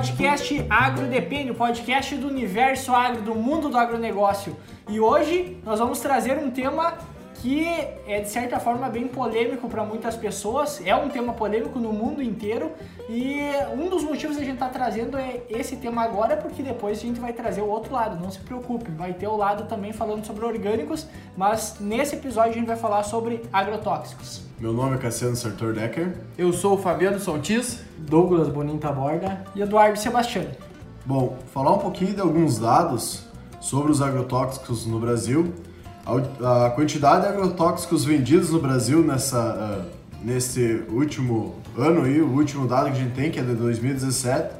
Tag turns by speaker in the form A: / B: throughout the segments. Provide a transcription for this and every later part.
A: podcast Agro Depende, o podcast do universo agro, do mundo do agronegócio. E hoje nós vamos trazer um tema que é de certa forma bem polêmico para muitas pessoas, é um tema polêmico no mundo inteiro e um dos motivos que a gente está trazendo é esse tema agora, porque depois a gente vai trazer o outro lado, não se preocupe, vai ter o lado também falando sobre orgânicos, mas nesse episódio a gente vai falar sobre agrotóxicos.
B: Meu nome é Cassiano Sartor Decker.
C: Eu sou o Fabiano Soltis.
A: Douglas Bonita Borda e Eduardo Sebastião.
B: Bom, falar um pouquinho de alguns dados sobre os agrotóxicos no Brasil a, quantidade de agrotóxicos vendidos no Brasil nessa, uh, nesse último ano, aí, o último dado que a gente tem, que é de 2017,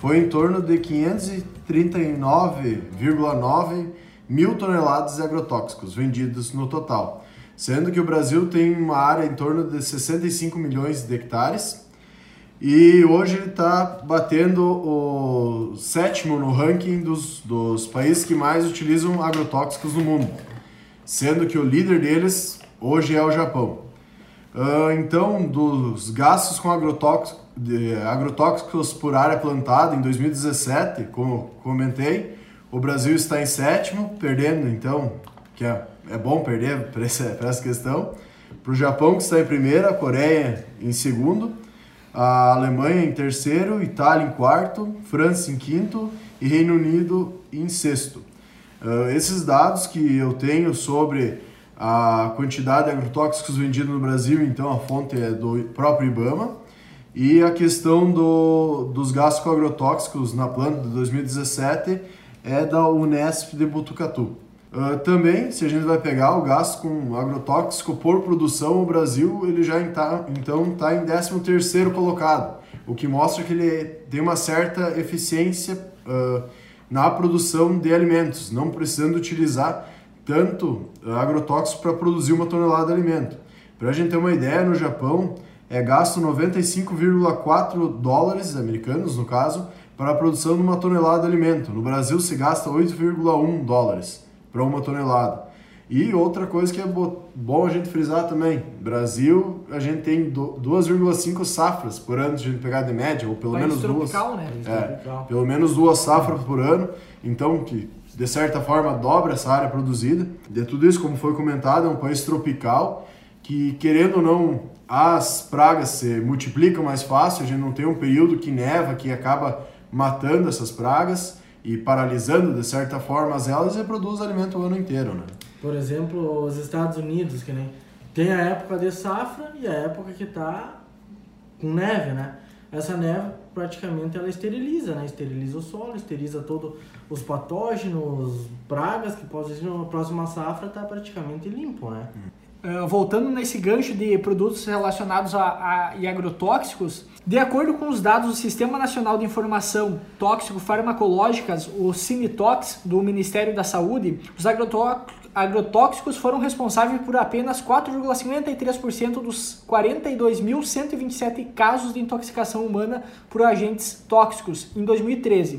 B: foi em torno de 539,9 mil toneladas de agrotóxicos vendidos no total, sendo que o Brasil tem uma área em torno de 65 milhões de hectares e hoje ele está batendo o sétimo no ranking dos, dos países que mais utilizam agrotóxicos no mundo sendo que o líder deles hoje é o Japão. Uh, então, dos gastos com agrotóxicos, agrotóxicos por área plantada em 2017, como comentei, o Brasil está em sétimo, perdendo então, que é, é bom perder para essa, essa questão, para o Japão que está em primeiro, a Coreia em segundo, a Alemanha em terceiro, Itália em quarto, França em quinto e Reino Unido em sexto. Uh, esses dados que eu tenho sobre a quantidade de agrotóxicos vendidos no Brasil, então a fonte é do próprio IBAMA, e a questão do, dos gastos com agrotóxicos na planta de 2017 é da Unesp de Butucatu. Uh, também, se a gente vai pegar o gasto com agrotóxico por produção, o Brasil ele já está então está em 13 terceiro colocado, o que mostra que ele tem uma certa eficiência uh, na produção de alimentos, não precisando utilizar tanto agrotóxico para produzir uma tonelada de alimento. Para a gente ter uma ideia, no Japão é gasto 95,4 dólares americanos, no caso, para a produção de uma tonelada de alimento. No Brasil se gasta 8,1 dólares para uma tonelada. E outra coisa que é bom a gente frisar também, Brasil, a gente tem 2,5 safras por ano, se a gente pegar de média, ou pelo menos duas.
A: Né?
B: É, pelo menos duas safras por ano, então que de certa forma dobra essa área produzida. De tudo isso, como foi comentado, é um país tropical que, querendo ou não, as pragas se multiplicam mais fácil, a gente não tem um período que neva, que acaba matando essas pragas e paralisando de certa forma as elas e produz alimento o ano inteiro, né?
C: Por exemplo, os Estados Unidos, que nem tem a época de safra e a época que está com neve, né? Essa neve praticamente ela esteriliza, né? Esteriliza o solo, esteriliza todos os patógenos, pragas que podem ser na próxima safra tá praticamente limpo, né?
A: Uh, voltando nesse gancho de produtos relacionados a, a, a agrotóxicos, de acordo com os dados do Sistema Nacional de Informação Tóxico-Farmacológicas, o Cinetox, do Ministério da Saúde, os agrotóxicos foram responsáveis por apenas 4,53% dos 42.127 casos de intoxicação humana por agentes tóxicos em 2013.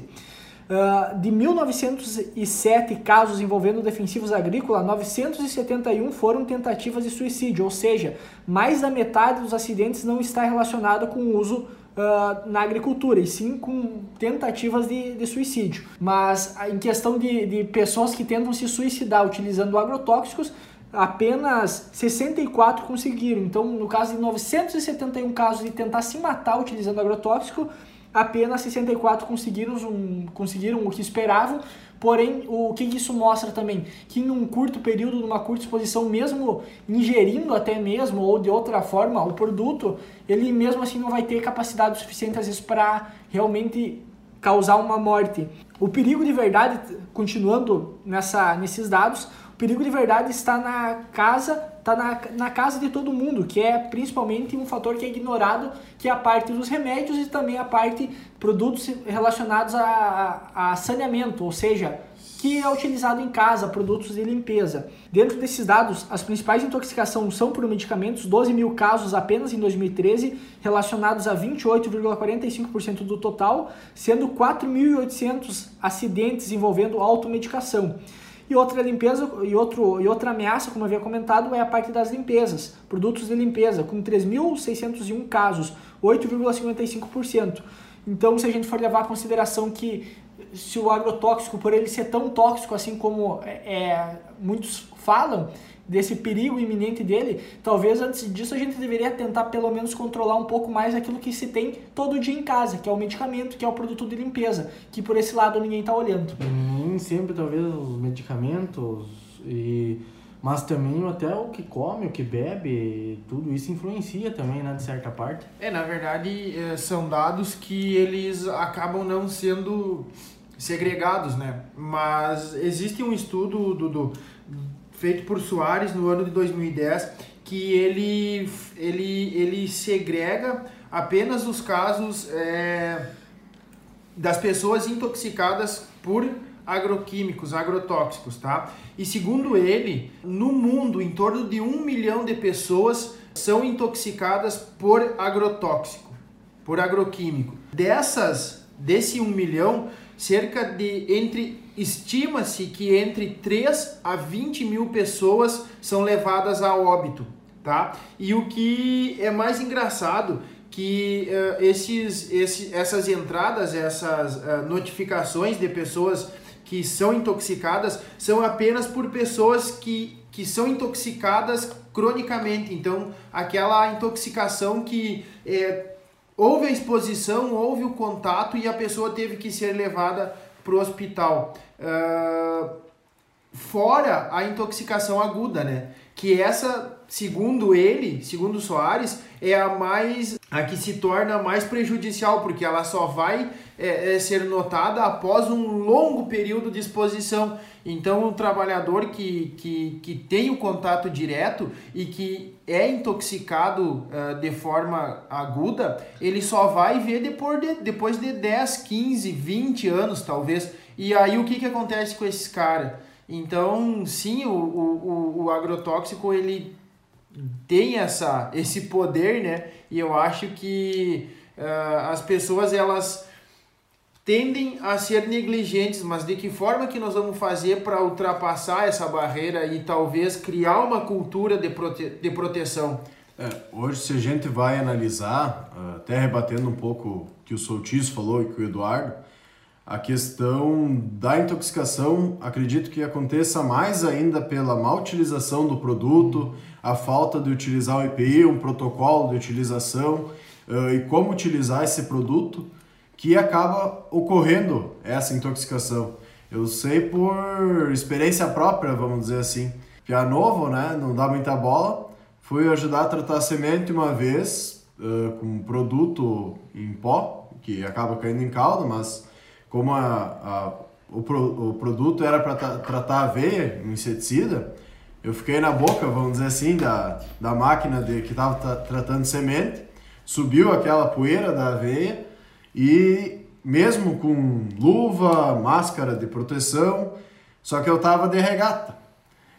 A: Uh, de 1907 casos envolvendo defensivos agrícolas, 971 foram tentativas de suicídio, ou seja, mais da metade dos acidentes não está relacionado com o uso uh, na agricultura, e sim com tentativas de, de suicídio. Mas em questão de, de pessoas que tentam se suicidar utilizando agrotóxicos, apenas 64 conseguiram. Então, no caso de 971 casos de tentar se matar utilizando agrotóxico, apenas 64 conseguiram, um, conseguiram o que esperavam. Porém, o que isso mostra também? Que num curto período, numa curta exposição, mesmo ingerindo até mesmo ou de outra forma o produto, ele mesmo assim não vai ter capacidade suficiente às vezes para realmente causar uma morte. O perigo de verdade, continuando nessa, nesses dados, o perigo de verdade está na casa está na, na casa de todo mundo, que é principalmente um fator que é ignorado, que é a parte dos remédios e também a parte produtos relacionados a, a, a saneamento, ou seja, que é utilizado em casa, produtos de limpeza. Dentro desses dados, as principais intoxicações são por medicamentos, 12 mil casos apenas em 2013, relacionados a 28,45% do total, sendo 4.800 acidentes envolvendo automedicação. E outra limpeza e, outro, e outra ameaça, como havia comentado, é a parte das limpezas, produtos de limpeza, com 3.601 casos, 8,55%. Então, se a gente for levar em consideração que se o agrotóxico, por ele ser tão tóxico assim como é, é, muitos falam, desse perigo iminente dele, talvez antes disso a gente deveria tentar pelo menos controlar um pouco mais aquilo que se tem todo dia em casa, que é o medicamento, que é o produto de limpeza, que por esse lado ninguém está olhando.
C: Nem sempre talvez os medicamentos e mas também até o que come, o que bebe, tudo isso influencia também, né, de certa parte.
D: É, na verdade, é, são dados que eles acabam não sendo segregados, né? Mas existe um estudo, Dudu, feito por Soares no ano de 2010, que ele, ele, ele segrega apenas os casos é, das pessoas intoxicadas por agroquímicos, agrotóxicos, tá? E segundo ele, no mundo, em torno de um milhão de pessoas são intoxicadas por agrotóxico, por agroquímico. Dessas, desse um milhão, cerca de entre estima-se que entre 3 a 20 mil pessoas são levadas a óbito, tá? E o que é mais engraçado que uh, esses, esse, essas entradas, essas uh, notificações de pessoas que são intoxicadas são apenas por pessoas que, que são intoxicadas cronicamente. Então, aquela intoxicação que é, houve a exposição, houve o contato e a pessoa teve que ser levada para o hospital. Uh, fora a intoxicação aguda, né? Que essa, segundo ele, segundo Soares, é a mais a que se torna mais prejudicial, porque ela só vai é, é, ser notada após um longo período de exposição. Então, um trabalhador que, que, que tem o contato direto e que é intoxicado uh, de forma aguda, ele só vai ver depois de, depois de 10, 15, 20 anos, talvez. E aí, o que, que acontece com esses caras? Então, sim, o, o, o agrotóxico, ele tem essa, esse poder, né? E eu acho que uh, as pessoas, elas tendem a ser negligentes, mas de que forma que nós vamos fazer para ultrapassar essa barreira e talvez criar uma cultura de, prote de proteção?
B: É, hoje, se a gente vai analisar, até rebatendo um pouco o que o Soltis falou e que o Eduardo, a questão da intoxicação, acredito que aconteça mais ainda pela má utilização do produto, a falta de utilizar o EPI, um protocolo de utilização uh, e como utilizar esse produto que acaba ocorrendo essa intoxicação. Eu sei por experiência própria, vamos dizer assim. A novo, né, não dá muita bola, fui ajudar a tratar a semente uma vez uh, com um produto em pó, que acaba caindo em calda, mas como a, a o, pro, o produto era para tratar a aveia, um inseticida, eu fiquei na boca, vamos dizer assim, da, da máquina de, que estava tratando semente, subiu aquela poeira da aveia e mesmo com luva, máscara de proteção, só que eu tava de regata.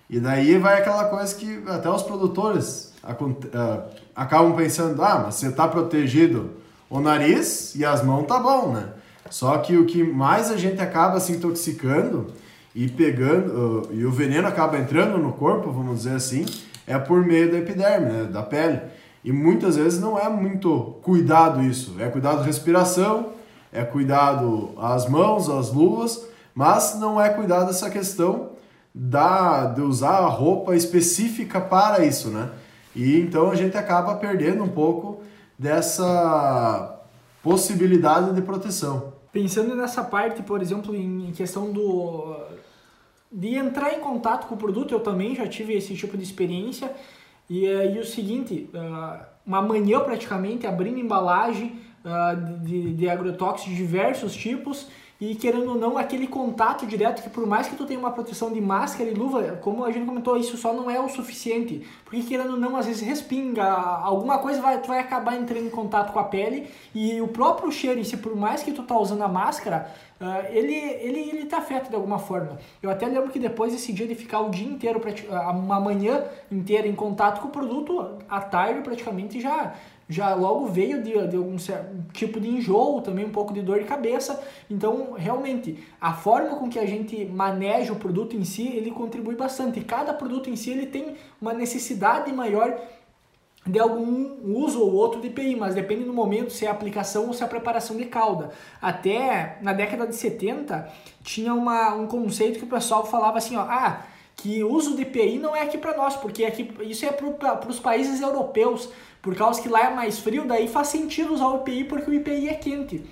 B: E daí vai aquela coisa que até os produtores uh, acabam pensando, ah, mas você tá protegido o nariz e as mãos tá bom, né? Só que o que mais a gente acaba se intoxicando e pegando, uh, e o veneno acaba entrando no corpo, vamos dizer assim, é por meio da epiderme, né, da pele. E muitas vezes não é muito cuidado isso. É cuidado respiração, é cuidado as mãos, as luvas, mas não é cuidado essa questão da, de usar a roupa específica para isso, né? E então a gente acaba perdendo um pouco dessa possibilidade de proteção.
A: Pensando nessa parte, por exemplo, em questão do de entrar em contato com o produto, eu também já tive esse tipo de experiência. E, uh, e o seguinte, uh, uma manhã praticamente abrindo embalagem uh, de, de agrotóxicos de diversos tipos e querendo ou não, aquele contato direto que por mais que tu tenha uma proteção de máscara e luva, como a gente comentou, isso só não é o suficiente. Porque querendo ou não, às vezes respinga, alguma coisa vai, tu vai acabar entrando em contato com a pele e o próprio cheiro, e se por mais que tu tá usando a máscara, uh, ele, ele, ele te afeta de alguma forma. Eu até lembro que depois desse dia de ficar o dia inteiro, uma manhã inteira em contato com o produto, à tarde praticamente já já logo veio de, de algum tipo de enjoo, também um pouco de dor de cabeça. Então, realmente, a forma com que a gente maneja o produto em si, ele contribui bastante. Cada produto em si, ele tem uma necessidade maior de algum uso ou outro de EPI, mas depende do momento se é a aplicação ou se é a preparação de calda. Até na década de 70 tinha uma, um conceito que o pessoal falava assim, ó, ah, que uso de EPI não é aqui para nós, porque aqui, isso é para os países europeus, por causa que lá é mais frio, daí faz sentido usar o EPI porque o EPI é quente.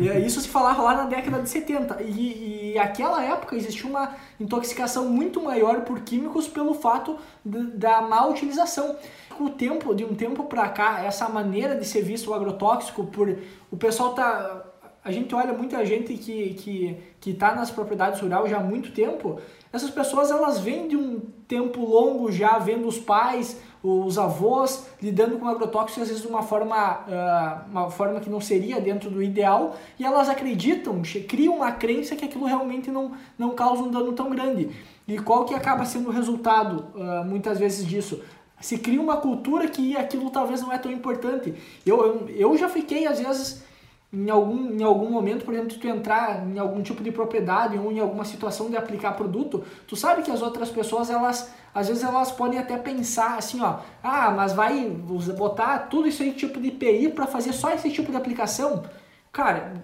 A: É isso se falava lá na década de 70. E, e aquela época existia uma intoxicação muito maior por químicos pelo fato de, da má utilização. Com o tempo, de um tempo para cá, essa maneira de ser visto o agrotóxico por o pessoal tá a gente olha muita gente que que que está nas propriedades rurais já há muito tempo. Essas pessoas elas vêm de um tempo longo já vendo os pais os avós lidando com agrotóxicos às vezes de uma forma, uh, uma forma que não seria dentro do ideal e elas acreditam, criam uma crença que aquilo realmente não, não causa um dano tão grande. E qual que acaba sendo o resultado uh, muitas vezes disso? Se cria uma cultura que aquilo talvez não é tão importante. Eu, eu, eu já fiquei às vezes em algum, em algum momento, por exemplo, tu entrar em algum tipo de propriedade ou em alguma situação de aplicar produto, tu sabe que as outras pessoas, elas, às vezes elas podem até pensar assim, ó, ah, mas vai botar tudo isso aí tipo de IPI para fazer só esse tipo de aplicação? Cara,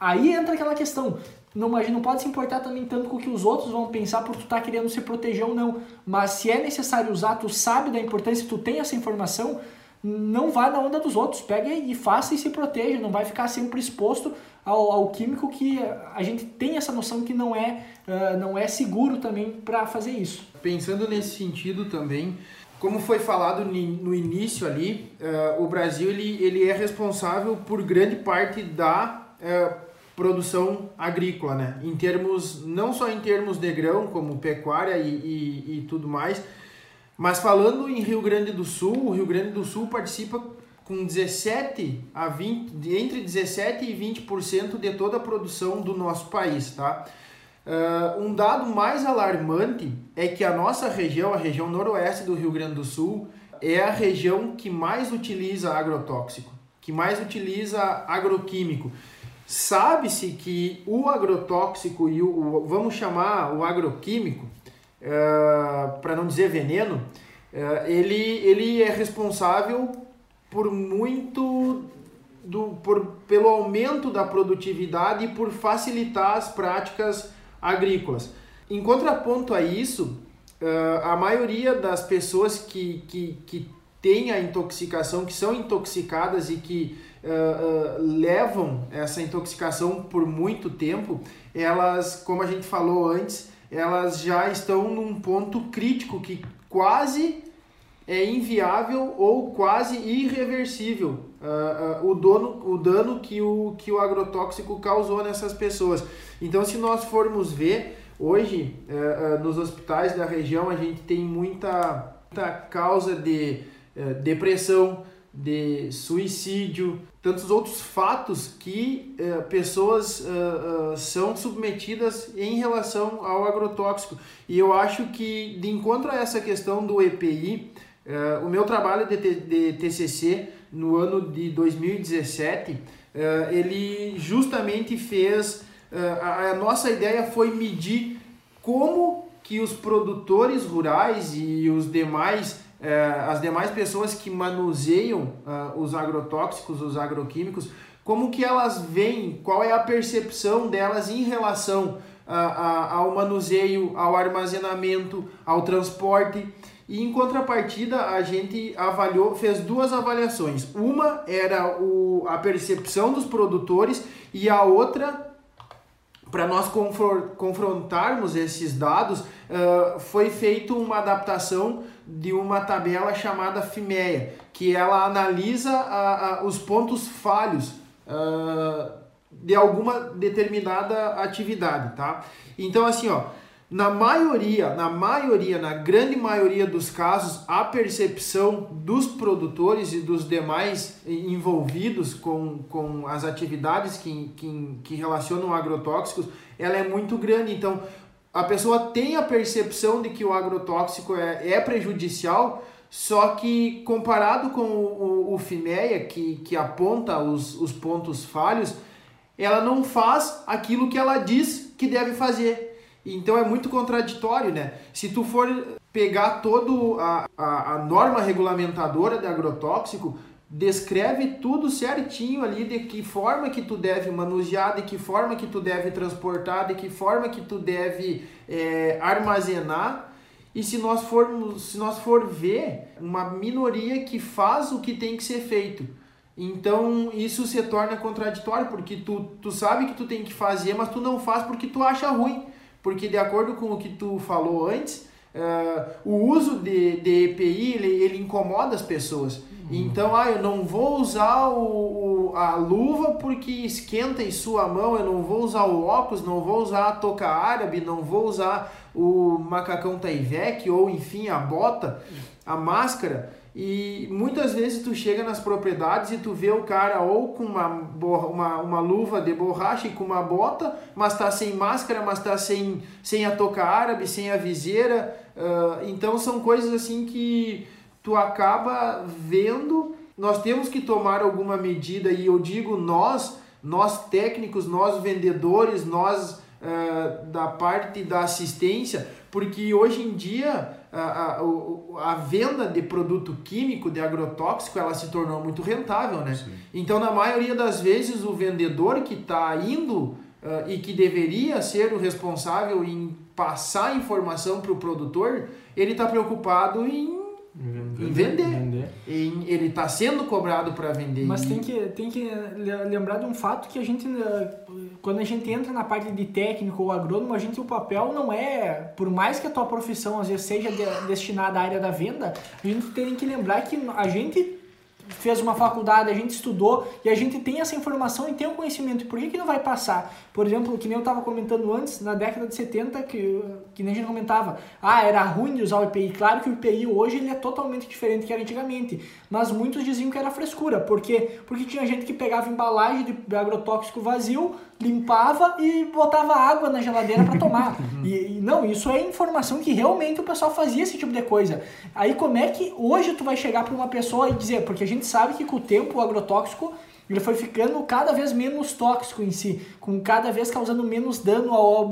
A: aí entra aquela questão, não, não pode se importar também tanto com o que os outros vão pensar por tu tá querendo se proteger ou não, mas se é necessário usar, tu sabe da importância, tu tem essa informação, não vá na onda dos outros, pega e faça e se proteja, não vai ficar sempre exposto ao, ao químico que a gente tem essa noção que não é, uh, não é seguro também para fazer isso.
D: Pensando nesse sentido também, como foi falado no início ali, uh, o Brasil ele, ele é responsável por grande parte da uh, produção agrícola, né? Em termos, não só em termos de grão, como pecuária e, e, e tudo mais, mas falando em Rio Grande do Sul, o Rio Grande do Sul participa com 17 a 20, entre 17 e 20% de toda a produção do nosso país, tá? Uh, um dado mais alarmante é que a nossa região, a região noroeste do Rio Grande do Sul, é a região que mais utiliza agrotóxico, que mais utiliza agroquímico. Sabe-se que o agrotóxico e o, o, vamos chamar o agroquímico, uh, para não dizer veneno, uh, ele, ele é responsável por muito do, por, pelo aumento da produtividade e por facilitar as práticas agrícolas. Em contraponto a isso, uh, a maioria das pessoas que, que, que têm a intoxicação, que são intoxicadas e que uh, uh, levam essa intoxicação por muito tempo, elas, como a gente falou antes, elas já estão num ponto crítico que quase é inviável ou quase irreversível uh, uh, o, dono, o dano que o, que o agrotóxico causou nessas pessoas. Então, se nós formos ver, hoje uh, nos hospitais da região a gente tem muita, muita causa de depressão, de suicídio, tantos outros fatos que uh, pessoas uh, uh, são submetidas em relação ao agrotóxico. E eu acho que, de encontro a essa questão do EPI, o meu trabalho de, de, TCC no ano de 2017, ele justamente fez. A, a nossa ideia foi medir como que os produtores rurais e os demais as demais pessoas que manuseiam uh, os agrotóxicos, os agroquímicos, como que elas veem, qual é a percepção delas em relação a, a, ao manuseio, ao armazenamento, ao transporte. E em contrapartida, a gente avaliou, fez duas avaliações. Uma era o, a percepção dos produtores e a outra, para nós confrontarmos esses dados, uh, foi feita uma adaptação de uma tabela chamada FIMEA, que ela analisa a, a, os pontos falhos uh, de alguma determinada atividade, tá? Então, assim, ó, na maioria, na maioria, na grande maioria dos casos, a percepção dos produtores e dos demais envolvidos com, com as atividades que, que, que relacionam agrotóxicos, ela é muito grande. Então, a pessoa tem a percepção de que o agrotóxico é, é prejudicial, só que comparado com o, o, o FIMEA, que, que aponta os, os pontos falhos, ela não faz aquilo que ela diz que deve fazer. Então é muito contraditório, né? Se tu for pegar toda a, a, a norma regulamentadora de agrotóxico, descreve tudo certinho ali de que forma que tu deve manusear, de que forma que tu deve transportar, de que forma que tu deve é, armazenar. E se nós formos, se nós for ver, uma minoria que faz o que tem que ser feito. Então isso se torna contraditório, porque tu, tu sabe que tu tem que fazer, mas tu não faz porque tu acha ruim. Porque de acordo com o que tu falou antes, uh, o uso de, de EPI ele, ele incomoda as pessoas. Então, ah, eu não vou usar o, o, a luva porque esquenta em sua mão, eu não vou usar o óculos, não vou usar a touca árabe, não vou usar o macacão taivec ou enfim a bota, a máscara. E muitas vezes tu chega nas propriedades e tu vê o cara ou com uma, uma, uma luva de borracha e com uma bota, mas tá sem máscara, mas tá sem, sem a touca árabe, sem a viseira. Uh, então são coisas assim que tu acaba vendo. Nós temos que tomar alguma medida, e eu digo nós, nós técnicos, nós vendedores, nós uh, da parte da assistência, porque hoje em dia a, a, a, venda de produto químico, de agrotóxico, ela se tornou muito rentável, né? Sim. Então, na maioria das vezes, o vendedor que está indo uh, e que deveria ser o responsável em passar informação para o produtor, ele está preocupado em em vender. vender. Em, ele está sendo cobrado para vender.
A: Mas tem que, tem que lembrar de um fato que a gente, eh, quando a gente entra na parte de técnico ou agrônomo, a gente o papel não é, por mais que a tua profissão às vezes seja de, destinada à área da venda, a gente tem que lembrar que a gente fez uma faculdade, a gente estudou e a gente tem essa informação e tem o conhecimento. Por que, que não vai passar? Por exemplo, que nem eu estava comentando antes, na década de 70, que, que nem a gente comentava, ah, era ruim de usar o EPI. Claro que o EPI hoje ele é totalmente diferente que era antigamente, mas muitos diziam que era frescura. Por quê? Porque tinha gente que pegava embalagem de agrotóxico vazio, limpava e botava água na geladeira para tomar. e, e, não, isso é informação que realmente o pessoal fazia esse tipo de coisa. Aí como é que hoje tu vai chegar para uma pessoa e dizer, porque a gente sabe que com o tempo o agrotóxico ele foi ficando cada vez menos tóxico em si, com cada vez causando menos dano ao,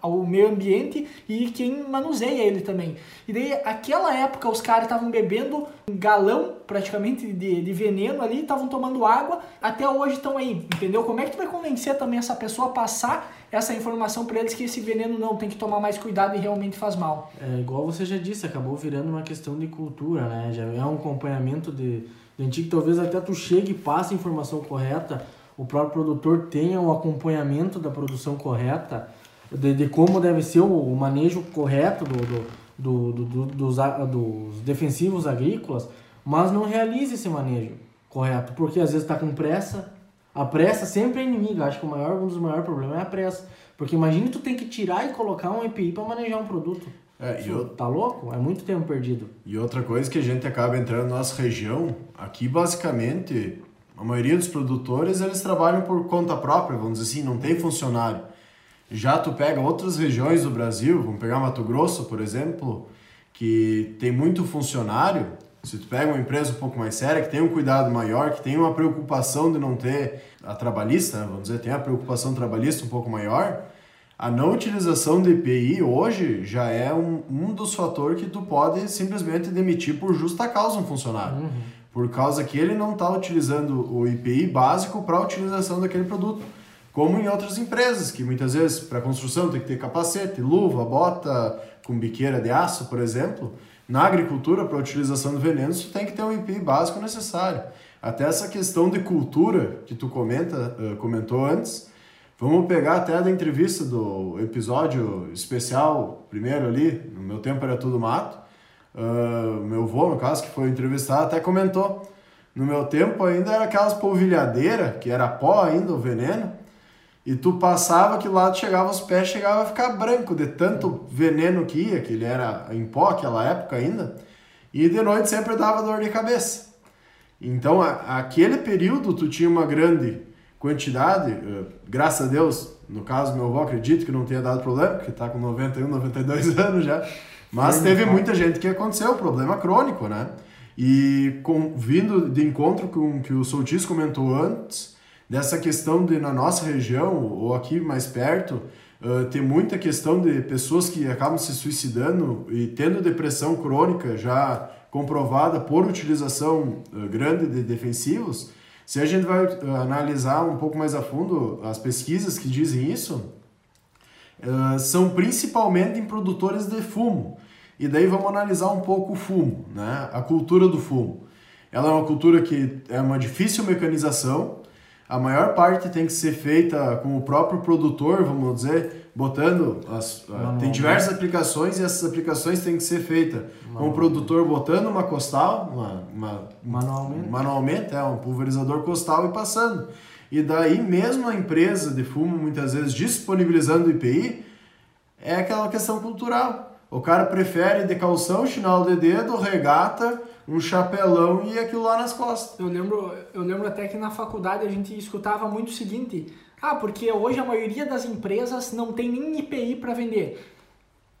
A: ao meio ambiente e quem manuseia ele também. E daí, aquela época, os caras estavam bebendo um galão praticamente de, de veneno ali, estavam tomando água, até hoje estão aí, entendeu? Como é que tu vai convencer também essa pessoa a passar essa informação para eles que esse veneno não tem que tomar mais cuidado e realmente faz mal?
C: É igual você já disse, acabou virando uma questão de cultura, né? Já é um acompanhamento de antigo, talvez até tu chegue e passe a informação correta, o próprio produtor tenha o acompanhamento da produção correta, de, de como deve ser o, o manejo correto do, do, do, do, dos, dos defensivos agrícolas, mas não realize esse manejo correto, porque às vezes está com pressa. A pressa sempre é inimiga, acho que o maior, um dos maiores problemas é a pressa. Porque imagine tu tem que tirar e colocar um EPI para manejar um produto. É, e eu... Tá louco? É muito tempo perdido.
B: E outra coisa que a gente acaba entrando na nossa região, aqui basicamente, a maioria dos produtores, eles trabalham por conta própria, vamos dizer assim, não tem funcionário. Já tu pega outras regiões do Brasil, vamos pegar Mato Grosso, por exemplo, que tem muito funcionário, se tu pega uma empresa um pouco mais séria, que tem um cuidado maior, que tem uma preocupação de não ter a trabalhista, né, vamos dizer, tem a preocupação trabalhista um pouco maior, a não utilização do IPI hoje já é um, um dos fatores que tu pode simplesmente demitir por justa causa um funcionário. Uhum. Por causa que ele não está utilizando o IPI básico para a utilização daquele produto. Como em outras empresas, que muitas vezes para construção tem que ter capacete, luva, bota com biqueira de aço, por exemplo. Na agricultura, para a utilização do veneno, tu tem que ter um IPI básico necessário. Até essa questão de cultura que tu comenta, uh, comentou antes, Vamos pegar até da entrevista do episódio especial, primeiro ali, no meu tempo era tudo mato. Uh, meu avô, no caso, que foi entrevistado, até comentou. No meu tempo ainda era aquelas polvilhadeiras, que era pó ainda, o veneno. E tu passava que lá chegava os pés, chegava a ficar branco de tanto veneno que ia, que ele era em pó aquela época ainda. E de noite sempre dava dor de cabeça. Então, a, aquele período tu tinha uma grande quantidade, uh, graças a Deus, no caso meu avô acredito que não tenha dado problema, porque está com 91, 92 anos já, mas teve muita gente que aconteceu, problema crônico, né? E com, vindo de encontro com o que o Soltis comentou antes, dessa questão de na nossa região ou aqui mais perto, Uh, tem muita questão de pessoas que acabam se suicidando e tendo depressão crônica já comprovada por utilização uh, grande de defensivos. Se a gente vai uh, analisar um pouco mais a fundo as pesquisas que dizem isso, são principalmente em produtores de fumo. E daí vamos analisar um pouco o fumo, né? a cultura do fumo. Ela é uma cultura que é uma difícil mecanização, a maior parte tem que ser feita com o próprio produtor, vamos dizer, botando as, tem diversas aplicações e essas aplicações têm que ser feitas com o produtor botando uma costal, uma, uma,
C: manualmente,
B: manualmente é um pulverizador costal e passando. E daí mesmo a empresa de fumo muitas vezes disponibilizando o IPI é aquela questão cultural. O cara prefere de calção, chinelo de dedo, regata, um chapelão e aquilo lá nas costas.
A: Eu lembro, eu lembro até que na faculdade a gente escutava muito o seguinte: ah, porque hoje a maioria das empresas não tem nem IPI para vender.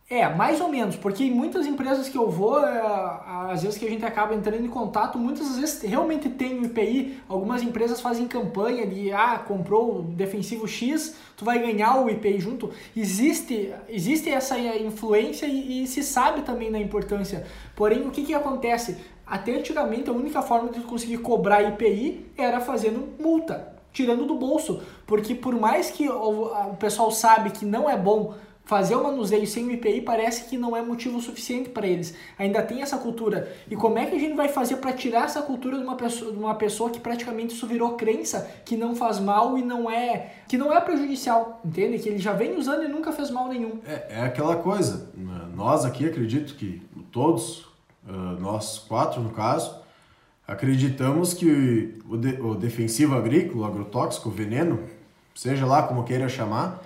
A: É, mais ou menos, porque em muitas empresas que eu vou, é, às vezes que a gente acaba entrando em contato, muitas vezes realmente tem IPI. Algumas empresas fazem campanha de, ah, comprou o defensivo X, tu vai ganhar o IPI junto. Existe, existe essa influência e, e se sabe também da importância. Porém, o que, que acontece? Até antigamente, a única forma de conseguir cobrar IPI era fazendo multa, tirando do bolso. Porque por mais que o, pessoal sabe que não é bom fazer o manuseio sem o IPI parece que não é motivo suficiente para eles. Ainda tem essa cultura. E como é que a gente vai fazer para tirar essa cultura de uma pessoa, de uma pessoa que praticamente isso virou crença, que não faz mal e não é, que não é prejudicial, entende? Que ele já vem usando e nunca fez mal nenhum.
B: É, é aquela coisa. Nós aqui acredito que todos uh, nós quatro no caso, acreditamos que o, de, o defensivo agrícola, agrotóxico, veneno, seja lá como queira chamar,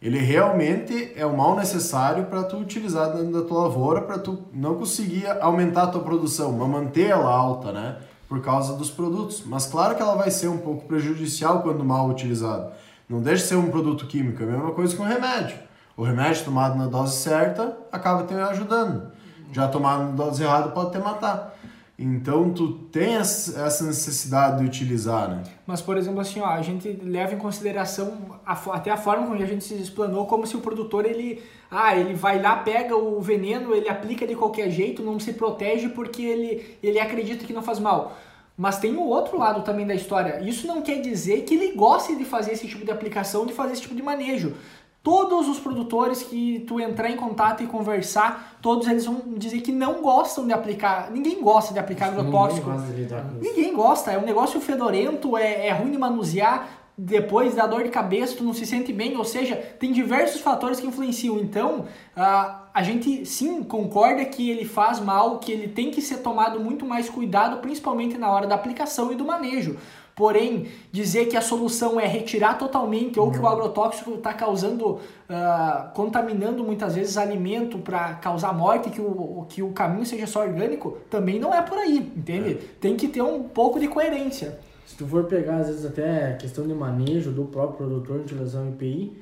B: ele realmente é o mal necessário para tu utilizar dentro da tua lavoura, para tu não conseguir aumentar a tua produção, mas manter ela alta, né? Por causa dos produtos. Mas claro que ela vai ser um pouco prejudicial quando mal utilizado. Não deixa de ser um produto químico, é a mesma coisa com o remédio. O remédio tomado na dose certa acaba te ajudando. Já tomar na dose errada pode te matar. Então tu tem essa necessidade de utilizar, né?
A: Mas por exemplo assim, ó, a gente leva em consideração a, até a forma como a gente se explanou, como se o produtor ele, ah, ele vai lá pega o veneno, ele aplica de qualquer jeito, não se protege porque ele ele acredita que não faz mal. Mas tem o outro lado também da história. Isso não quer dizer que ele goste de fazer esse tipo de aplicação, de fazer esse tipo de manejo. Todos os produtores que tu entrar em contato e conversar, todos eles vão dizer que não gostam de aplicar. Ninguém gosta de aplicar agrotóxico. Ninguém gosta, ninguém gosta. É um negócio fedorento, é, é ruim de manusear. Depois dá dor de cabeça, tu não se sente bem. Ou seja, tem diversos fatores que influenciam. Então, uh, a gente sim concorda que ele faz mal, que ele tem que ser tomado muito mais cuidado, principalmente na hora da aplicação e do manejo. Porém, dizer que a solução é retirar totalmente ou que o uhum. agrotóxico está causando, uh, contaminando muitas vezes alimento para causar morte, que o, que o caminho seja só orgânico, também não é por aí, entende? É. Tem que ter um pouco de coerência.
C: Se tu for pegar, às vezes, até questão de manejo do próprio produtor de utilização IPI,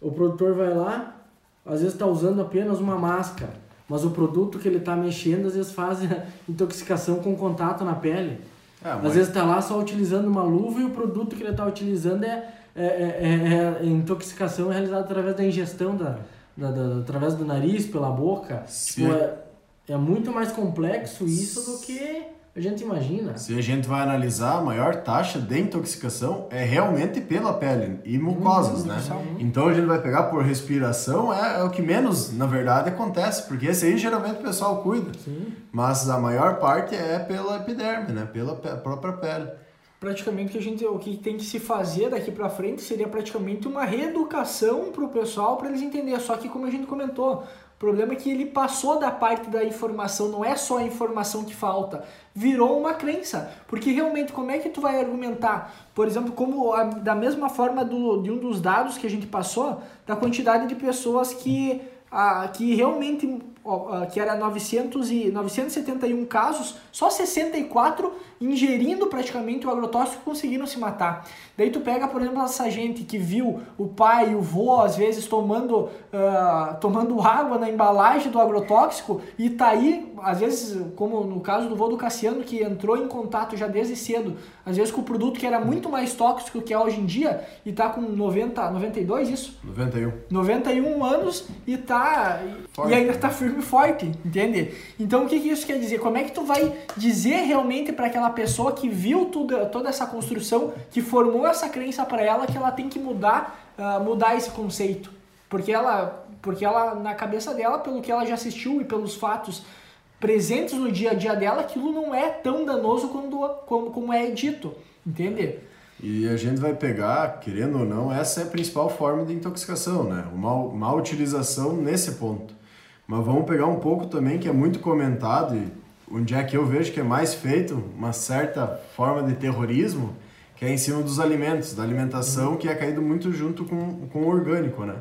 C: o produtor vai lá, às vezes está usando apenas uma máscara, mas o produto que ele está mexendo, às vezes faz intoxicação com contato na pele. É, Às vezes está lá só utilizando uma luva e o produto que ele está utilizando é, é, é, é, intoxicação realizada através da ingestão, da, da, da, através do nariz, pela boca. Tipo, é, é muito mais complexo isso do que a gente imagina.
B: Se a gente vai analisar, a maior taxa de intoxicação é realmente pela pele e mucosas, né? Então a gente vai pegar por respiração, é, é, o que menos, na verdade, acontece, porque esse aí geralmente o pessoal cuida. Sim. Mas a maior parte é pela epiderme, né? Pela própria pele.
A: Praticamente que a gente, o que tem que se fazer daqui para frente seria praticamente uma reeducação para o pessoal para eles entenderem. Só que como a gente comentou, o problema é que ele passou da parte da informação, não é só a informação que falta, virou uma crença. Porque realmente, como é que tu vai argumentar? Por exemplo, como a, da mesma forma do, de um dos dados que a gente passou, da quantidade de pessoas que, a, que realmente, que era 900 e, 971 casos, só 64 ingerindo praticamente o agrotóxico conseguiram se matar. Daí tu pega, por exemplo, essa gente que viu o pai e o vô às vezes tomando, uh, tomando água na embalagem do agrotóxico e tá aí, às vezes, como no caso do vô do Cassiano, que entrou em contato já desde cedo, às vezes com o produto que era muito mais tóxico que é hoje em dia e tá com 90, 92 isso?
B: 91.
A: 91 anos e tá forte. e ainda tá firme e forte, entende? Então o que, que isso quer dizer? Como é que tu vai dizer realmente para aquela pessoa que viu tudo, toda essa construção, que formou essa crença para ela que ela tem que mudar, uh, mudar esse conceito, porque ela, porque ela na cabeça dela, pelo que ela já assistiu e pelos fatos presentes no dia a dia dela, aquilo não é tão danoso quando, como, como é dito, entende?
B: E a gente vai pegar, querendo ou não, essa é a principal forma de intoxicação, né? Uma má utilização nesse ponto. Mas vamos pegar um pouco também que é muito comentado e onde é que eu vejo que é mais feito uma certa forma de terrorismo, que é em cima dos alimentos, da alimentação, que é caído muito junto com, com o orgânico, né?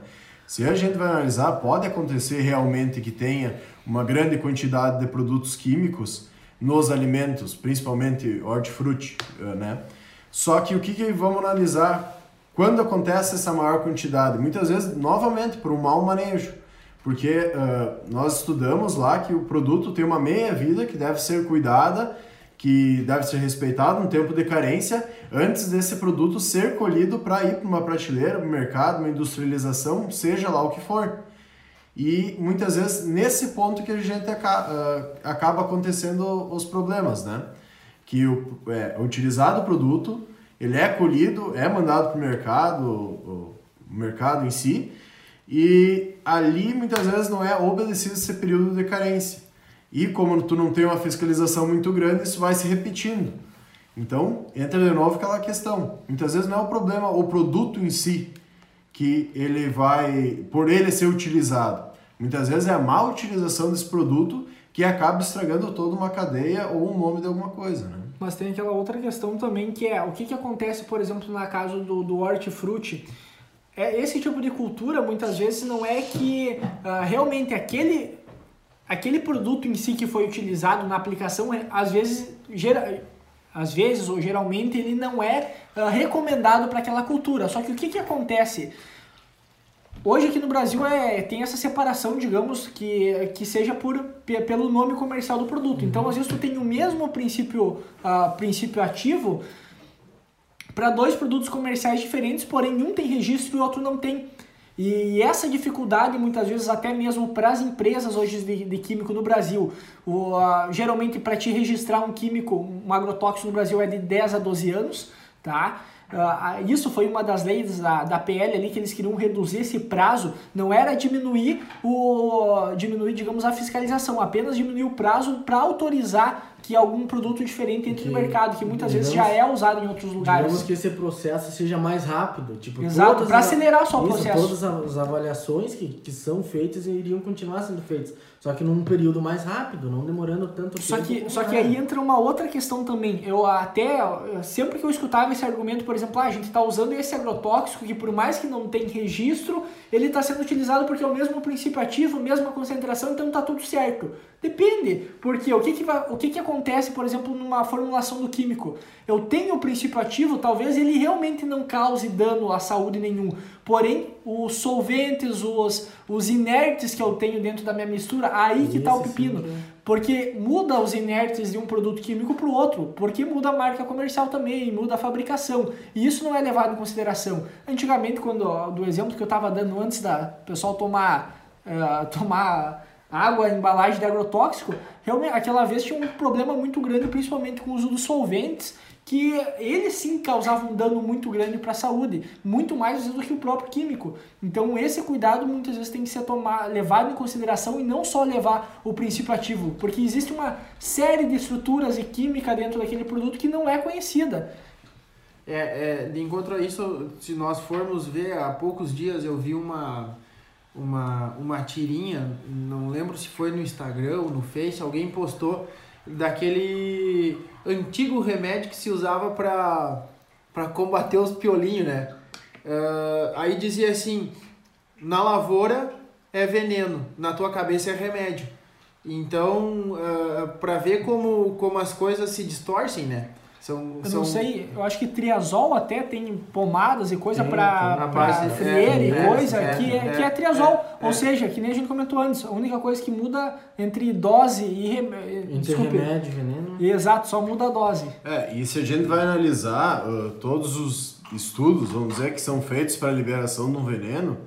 B: Se a gente vai analisar, pode acontecer realmente que tenha uma grande quantidade de produtos químicos nos alimentos, principalmente hortifruti, eh, né? Só que o que, que vamos analisar quando acontece essa maior quantidade? Muitas vezes, novamente, por um mau manejo. Porque uh, nós estudamos lá que o produto tem uma meia-vida que deve ser cuidada, que deve ser respeitado um tempo de carência antes desse produto ser colhido para ir para uma prateleira, para um mercado, uma industrialização, seja lá o que for. E muitas vezes nesse ponto que a gente acaba, uh, acaba acontecendo os problemas, né? que o, é, é utilizado o produto, ele é colhido, é mandado para o mercado, o mercado em si, e ali muitas vezes não é obedecido esse período de carência. E como tu não tem uma fiscalização muito grande, isso vai se repetindo. Então, entra de novo aquela questão. Muitas vezes não é o problema o produto em si que ele vai, por ele ser utilizado. Muitas vezes é a má utilização desse produto que acaba estragando toda uma cadeia ou o nome de alguma coisa, né?
A: Mas tem aquela outra questão também que é o que, que acontece, por exemplo, na casa do, do hortifruti. É, esse tipo de cultura muitas vezes não é que uh, realmente aquele, aquele produto em si que foi utilizado na aplicação, é, às vezes, gera, às vezes ou geralmente ele não é uh, recomendado para aquela cultura. Só que o que, que acontece? Hoje aqui no Brasil é, tem essa separação, digamos, que, que seja por, pelo nome comercial do produto. Então, às vezes, tu tem o mesmo princípio, uh, princípio ativo para dois produtos comerciais diferentes, porém um tem registro e o outro não tem. E essa dificuldade, muitas vezes, até mesmo para as empresas hoje de, de, químico no Brasil, o, geralmente para te registrar um químico, um agrotóxico no Brasil é de 10 a 12 anos, tá? Uh, isso foi uma das leis da, da PL ali que eles queriam reduzir esse prazo, não era diminuir o diminuir, digamos, a fiscalização, apenas diminuir o prazo para autorizar que algum produto diferente entre que, no mercado, que muitas vezes já é usado em outros lugares.
C: Digamos que esse processo seja mais rápido, tipo,
A: Exato, para acelerar só o isso, processo.
C: Todas as avaliações que, que são feitas iriam continuar sendo feitas. Só que num período mais rápido, não demorando tanto
A: só
C: tempo.
A: Que, só que aí entra uma outra questão também. Eu até, sempre que eu escutava esse argumento, por exemplo, ah, a gente está usando esse agrotóxico que por mais que não tem registro, ele está sendo utilizado porque é o mesmo princípio ativo, mesma concentração, então está tudo certo. Depende, porque o que que, vai, o que que acontece, por exemplo, numa formulação do químico? Eu tenho o princípio ativo, talvez ele realmente não cause dano à saúde nenhum, porém os solventes, os, os inertes que eu tenho dentro da minha mistura, aí que está o pepino. Sim, porque muda os inertes de um produto químico para o outro, porque muda a marca comercial também, muda a fabricação. E isso não é levado em consideração. Antigamente, quando do exemplo que eu estava dando antes da pessoal tomar, uh, tomar água, embalagem de agrotóxico, realmente aquela vez tinha um problema muito grande, principalmente com o uso dos solventes, que eles sim causavam um dano muito grande para a saúde, muito mais do que o próprio químico. Então esse cuidado muitas vezes tem que ser tomar, levado em consideração e não só levar o princípio ativo, porque existe uma série de estruturas e química dentro daquele produto que não é conhecida.
D: É, é, de encontro a isso, se nós formos ver, há poucos dias eu vi uma uma, uma tirinha, não lembro se foi no Instagram ou no Face, alguém postou daquele antigo remédio que se usava para combater os piolinhos, né? Uh, aí dizia assim, na lavoura é veneno, na tua cabeça é remédio. Então, uh, para ver como, como as coisas se distorcem, né?
A: São, eu são... não sei, eu acho que triazol até tem pomadas e coisa para frieira é, e é, coisa é, que, é, que é triazol. É, Ou seja, que nem a gente comentou antes, a única coisa que muda entre dose e.
C: Entre desculpe, remédio e veneno.
A: Exato, só muda a dose.
B: É, e se a gente vai analisar uh, todos os estudos, vamos dizer, que são feitos para a liberação de um veneno,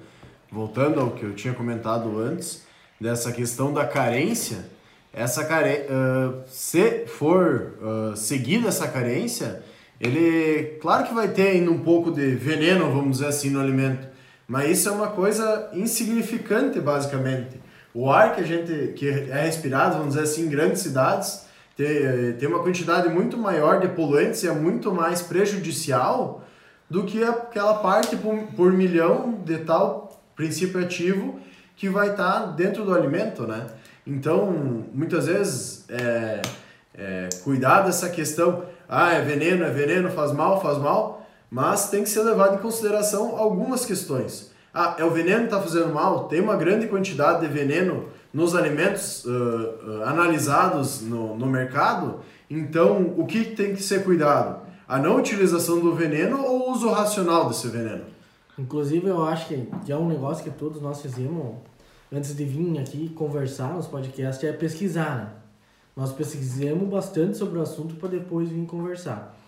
B: voltando ao que eu tinha comentado antes, dessa questão da carência essa care... Uh, se for uh, seguida essa carência, ele, claro que vai ter ainda um pouco de veneno, vamos dizer assim, no alimento, mas isso é uma coisa insignificante, basicamente. O ar que a gente que é respirado, vamos dizer assim, em grandes cidades, tem, eh, tem uma quantidade muito maior de poluentes e é muito mais prejudicial do que aquela parte por, por milhão de tal princípio ativo que vai estar tá dentro do alimento, né? Então, muitas vezes, é, é, cuidar dessa questão, ah, é veneno, é veneno, faz mal, faz mal, mas tem que ser levado em consideração algumas questões. Ah, é o veneno que está fazendo mal? Tem uma grande quantidade de veneno nos alimentos uh, uh, analisados no, no mercado, então o que tem que ser cuidado? A não utilização do veneno ou o uso racional desse veneno?
C: Inclusive, eu acho que é um negócio que todos nós fizemos antes de vir aqui conversar nos podcasts, é pesquisar, né? Nós pesquisamos bastante sobre o assunto para depois vir conversar.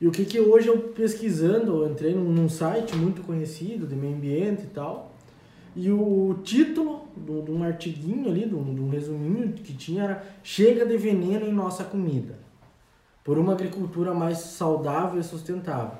C: E o que que hoje eu pesquisando, eu entrei num, num site muito conhecido de meio ambiente e tal, e o título de um artiguinho ali, de um, um resuminho que tinha era Chega de veneno em nossa comida, por uma agricultura mais saudável e sustentável.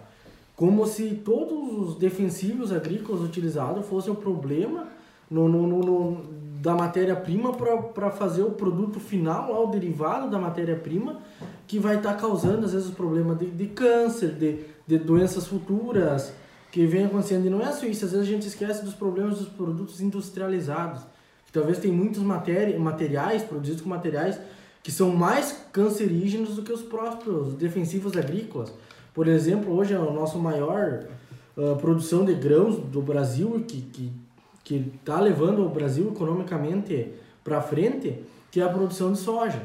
C: Como se todos os defensivos agrícolas utilizados fossem o problema no, no, no da matéria-prima para fazer o produto final, lá, o derivado da matéria-prima, que vai estar tá causando, às vezes, o problema de, de câncer, de, de doenças futuras, que vem acontecendo. E não é só isso, às vezes a gente esquece dos problemas dos produtos industrializados, que talvez tem muitos materi materiais, produzidos com materiais que são mais cancerígenos do que os próprios defensivos agrícolas. Por exemplo, hoje é o nosso maior uh, produção de grãos do Brasil, que, que que está levando o Brasil economicamente para frente, que é a produção de soja.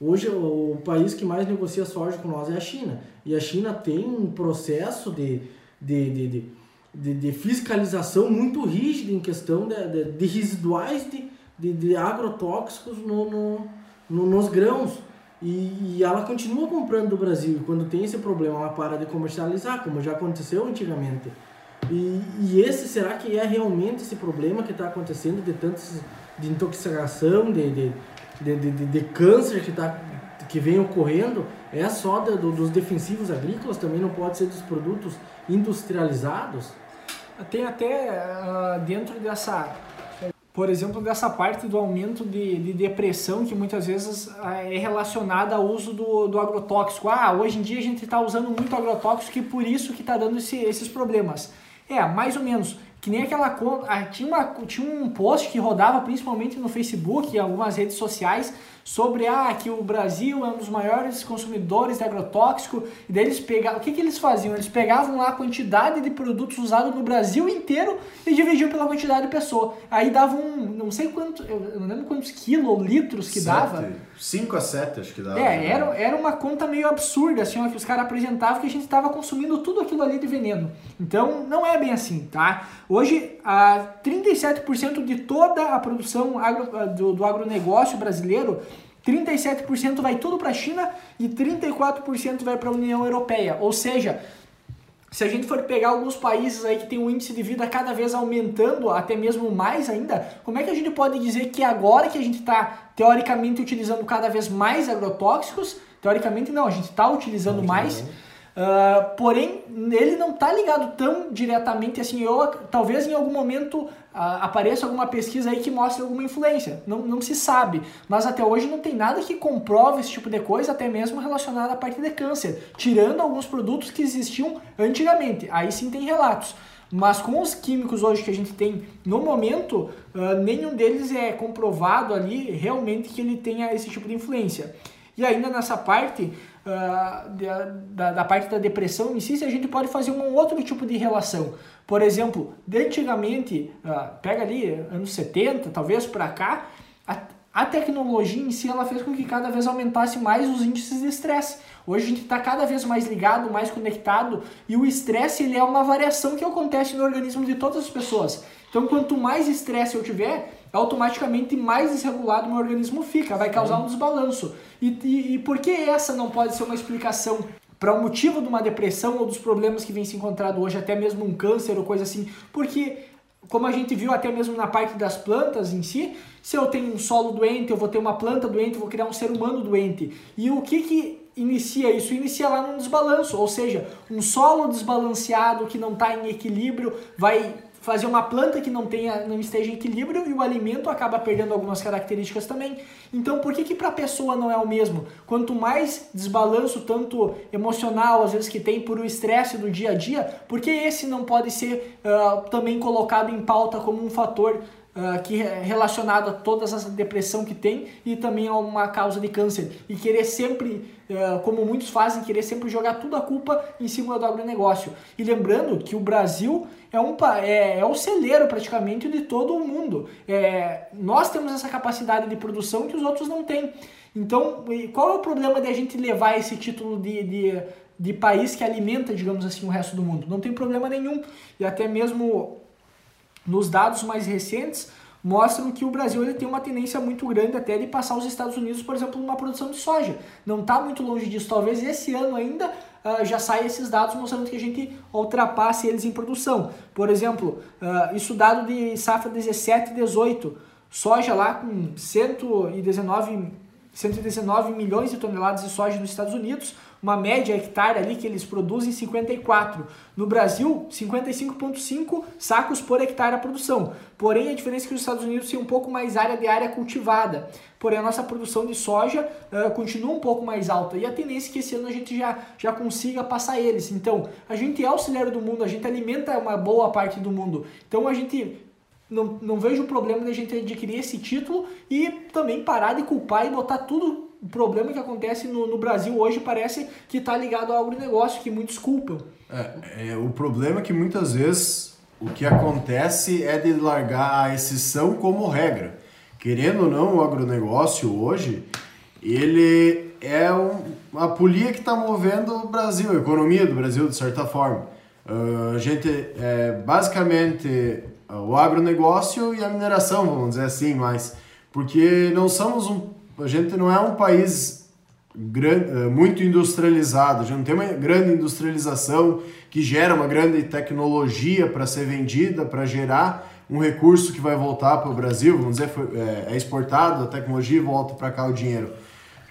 C: Hoje o país que mais negocia soja com nós é a China. E a China tem um processo de, de, de, de, de fiscalização muito rígido em questão de, de, de residuais de, de, de agrotóxicos no, no, no, nos grãos. E, e, ela continua comprando do Brasil. E quando tem esse problema, ela para de comercializar, como já aconteceu antigamente. E, e esse será que é realmente esse problema que está acontecendo de tantos de intoxicação, de, de, de, de, de câncer que, tá, que vem ocorrendo? É só do, dos defensivos agrícolas, também não pode ser dos produtos industrializados?
A: Tem até uh, dentro dessa, por exemplo, dessa parte do aumento de, de depressão que muitas vezes uh, é relacionada ao uso do, do agrotóxico. Ah, hoje em dia a gente está usando muito agrotóxico e por isso que está dando esse, esses problemas. É, mais ou menos. Que nem aquela conta. Ah, tinha, uma, tinha um post que rodava principalmente no Facebook e algumas redes sociais sobre ah, que o Brasil é um dos maiores consumidores de agrotóxico. E daí eles pegavam. O que, que eles faziam? Eles pegavam lá a quantidade de produtos usados no Brasil inteiro e dividiam pela quantidade de pessoa. Aí dava um. Não sei quanto. Eu não lembro quantos quilos ou litros que
B: Sete.
A: dava.
B: 5 a 7 acho que dava.
A: É, era, era uma conta meio absurda, assim, ó, que os caras apresentavam que a gente estava consumindo tudo aquilo ali de veneno. Então, não é bem assim, tá? Hoje, a 37% de toda a produção agro, do, do agronegócio brasileiro 37% vai tudo para a China e 34% vai para a União Europeia. Ou seja, se a gente for pegar alguns países aí que tem um índice de vida cada vez aumentando, até mesmo mais ainda, como é que a gente pode dizer que agora que a gente está teoricamente utilizando cada vez mais agrotóxicos, teoricamente não, a gente está utilizando mais, uh, porém ele não está ligado tão diretamente assim, eu, talvez em algum momento apareça alguma pesquisa aí que mostre alguma influência. Não, não se sabe. Mas até hoje não tem nada que comprove esse tipo de coisa, até mesmo relacionado à parte de câncer. Tirando alguns produtos que existiam antigamente. Aí sim tem relatos. Mas com os químicos hoje que a gente tem no momento, uh, nenhum deles é comprovado ali realmente que ele tenha esse tipo de influência. E ainda nessa parte, uh, da, da, parte da depressão em si, a gente pode fazer um outro tipo de relação. Por exemplo, antigamente, uh, pega ali anos 70, talvez para cá, a, a tecnologia em si ela fez com que cada vez aumentasse mais os índices de estresse. Hoje a gente está cada vez mais ligado, mais conectado e o estresse ele é uma variação que acontece no organismo de todas as pessoas. Então quanto mais estresse eu tiver, automaticamente mais desregulado meu organismo fica, vai causar um desbalanço. E, e, e por que essa não pode ser uma explicação para o motivo de uma depressão ou dos problemas que vem se encontrado hoje, até mesmo um câncer ou coisa assim? Porque como a gente viu até mesmo na parte das plantas em si, se eu tenho um solo doente, eu vou ter uma planta doente, eu vou criar um ser humano doente. E o que que inicia isso? Inicia lá num desbalanço, ou seja, um solo desbalanceado que não está em equilíbrio vai fazer uma planta que não tenha não esteja em equilíbrio e o alimento acaba perdendo algumas características também. Então, por que que para a pessoa não é o mesmo? Quanto mais desbalanço tanto emocional às vezes que tem por o estresse do dia a dia, por que esse não pode ser uh, também colocado em pauta como um fator Uh, que é relacionado a toda essa depressão que tem e também a uma causa de câncer. E querer sempre, uh, como muitos fazem, querer sempre jogar tudo a culpa em cima do agronegócio. E lembrando que o Brasil é, um, é, é o celeiro praticamente de todo o mundo. É, nós temos essa capacidade de produção que os outros não têm. Então, qual é o problema de a gente levar esse título de, de, de país que alimenta, digamos assim, o resto do mundo? Não tem problema nenhum. E até mesmo nos dados mais recentes, mostram que o Brasil ele tem uma tendência muito grande até de passar os Estados Unidos, por exemplo, numa produção de soja. Não está muito longe disso. Talvez esse ano ainda uh, já saia esses dados mostrando que a gente ultrapasse eles em produção. Por exemplo, uh, isso dado de safra 17 e 18, soja lá com 119 119 milhões de toneladas de soja nos Estados Unidos, uma média hectare ali que eles produzem 54. No Brasil, 55,5 sacos por hectare a produção. Porém, a diferença é que os Estados Unidos têm um pouco mais área de área cultivada. Porém, a nossa produção de soja uh, continua um pouco mais alta. E a tendência é que esse ano a gente já, já consiga passar eles. Então, a gente é celeiro do mundo, a gente alimenta uma boa parte do mundo. Então, a gente não, não vejo problema de a gente adquirir esse título e também parar de culpar e botar tudo o problema que acontece no, no Brasil hoje parece que está ligado ao agronegócio, que muitos culpam.
B: É, é, o problema é que muitas vezes o que acontece é de largar a exceção como regra. Querendo ou não, o agronegócio hoje, ele é um, polia que está movendo o Brasil, a economia do Brasil, de certa forma. Uh, a gente, é, basicamente, o agronegócio e a mineração, vamos dizer assim, mas porque não somos um a gente não é um país eh, muito industrializado, a gente não tem uma grande industrialização que gera uma grande tecnologia para ser vendida, para gerar um recurso que vai voltar para o Brasil, vamos dizer, é, é exportado a tecnologia e volta para cá o dinheiro.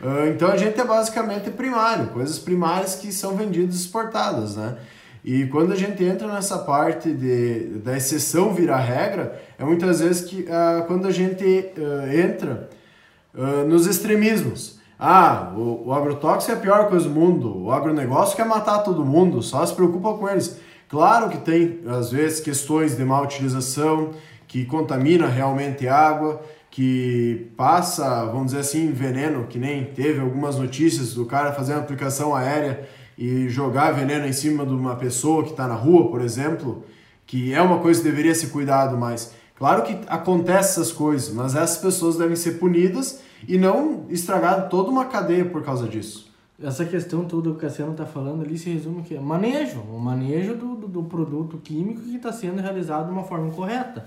B: Ah, então a gente é basicamente primário, coisas primárias que são vendidas e exportadas, né? E quando a gente entra nessa parte de, da exceção virar regra, é muitas vezes que uh, quando a gente uh, entra uh, nos extremismos. Ah, o, o agrotóxico é a pior coisa do mundo, o agronegócio quer matar todo mundo, só se preocupa com eles. Claro que tem, às vezes, questões de má utilização, que contamina realmente água, que passa, vamos dizer assim, veneno, que nem teve algumas notícias do cara fazendo aplicação aérea e jogar veneno em cima de uma pessoa que está na rua, por exemplo, que é uma coisa que deveria ser cuidado mais. Claro que acontece essas coisas, mas essas pessoas devem ser punidas e não estragar toda uma cadeia por causa disso.
C: Essa questão toda que o Cassiano está falando ali se resume que é manejo, o manejo do, do, do produto químico que está sendo realizado de uma forma correta.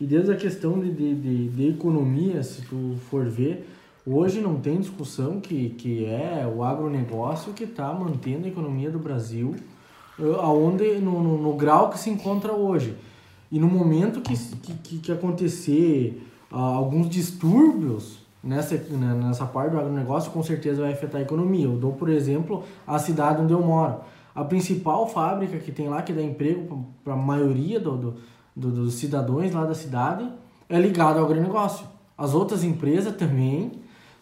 C: E desde a questão de, de, de, de, economia, se tu for ver, hoje não tem discussão que, que é o agronegócio que está mantendo a economia do Brasil eh, aonde no, no, no grau que se encontra hoje. E no momento que, que, que acontecer uh, alguns distúrbios nessa, né, nessa parte do agronegócio, com certeza vai afetar a economia. Eu dou, por exemplo, a cidade onde eu moro. A principal fábrica que tem lá, que dá emprego para a maioria do, do, do, dos cidadãos lá da cidade, é ligada ao agronegócio. As outras empresas também,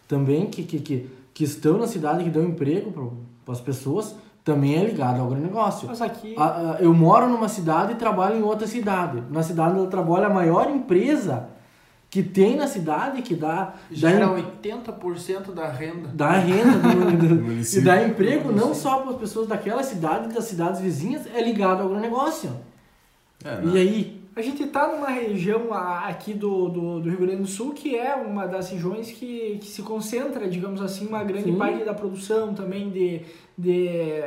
C: também que, que, que, que estão na cidade, que dão emprego para as pessoas, também é ligado ao agronegócio.
A: Mas aqui...
C: eu moro numa cidade e trabalho em outra cidade. Na cidade eu trabalho a maior empresa que tem na cidade, que dá...
D: Gera dá, 80% da renda.
C: Dá renda do, do, e dá emprego não só para as pessoas daquela cidade, das cidades vizinhas, é ligado ao agronegócio. É, e aí?
A: A gente está numa região aqui do, do, do, Rio Grande do Sul que é uma das regiões que, que se concentra, digamos assim, uma grande Sim. parte da produção também de, de,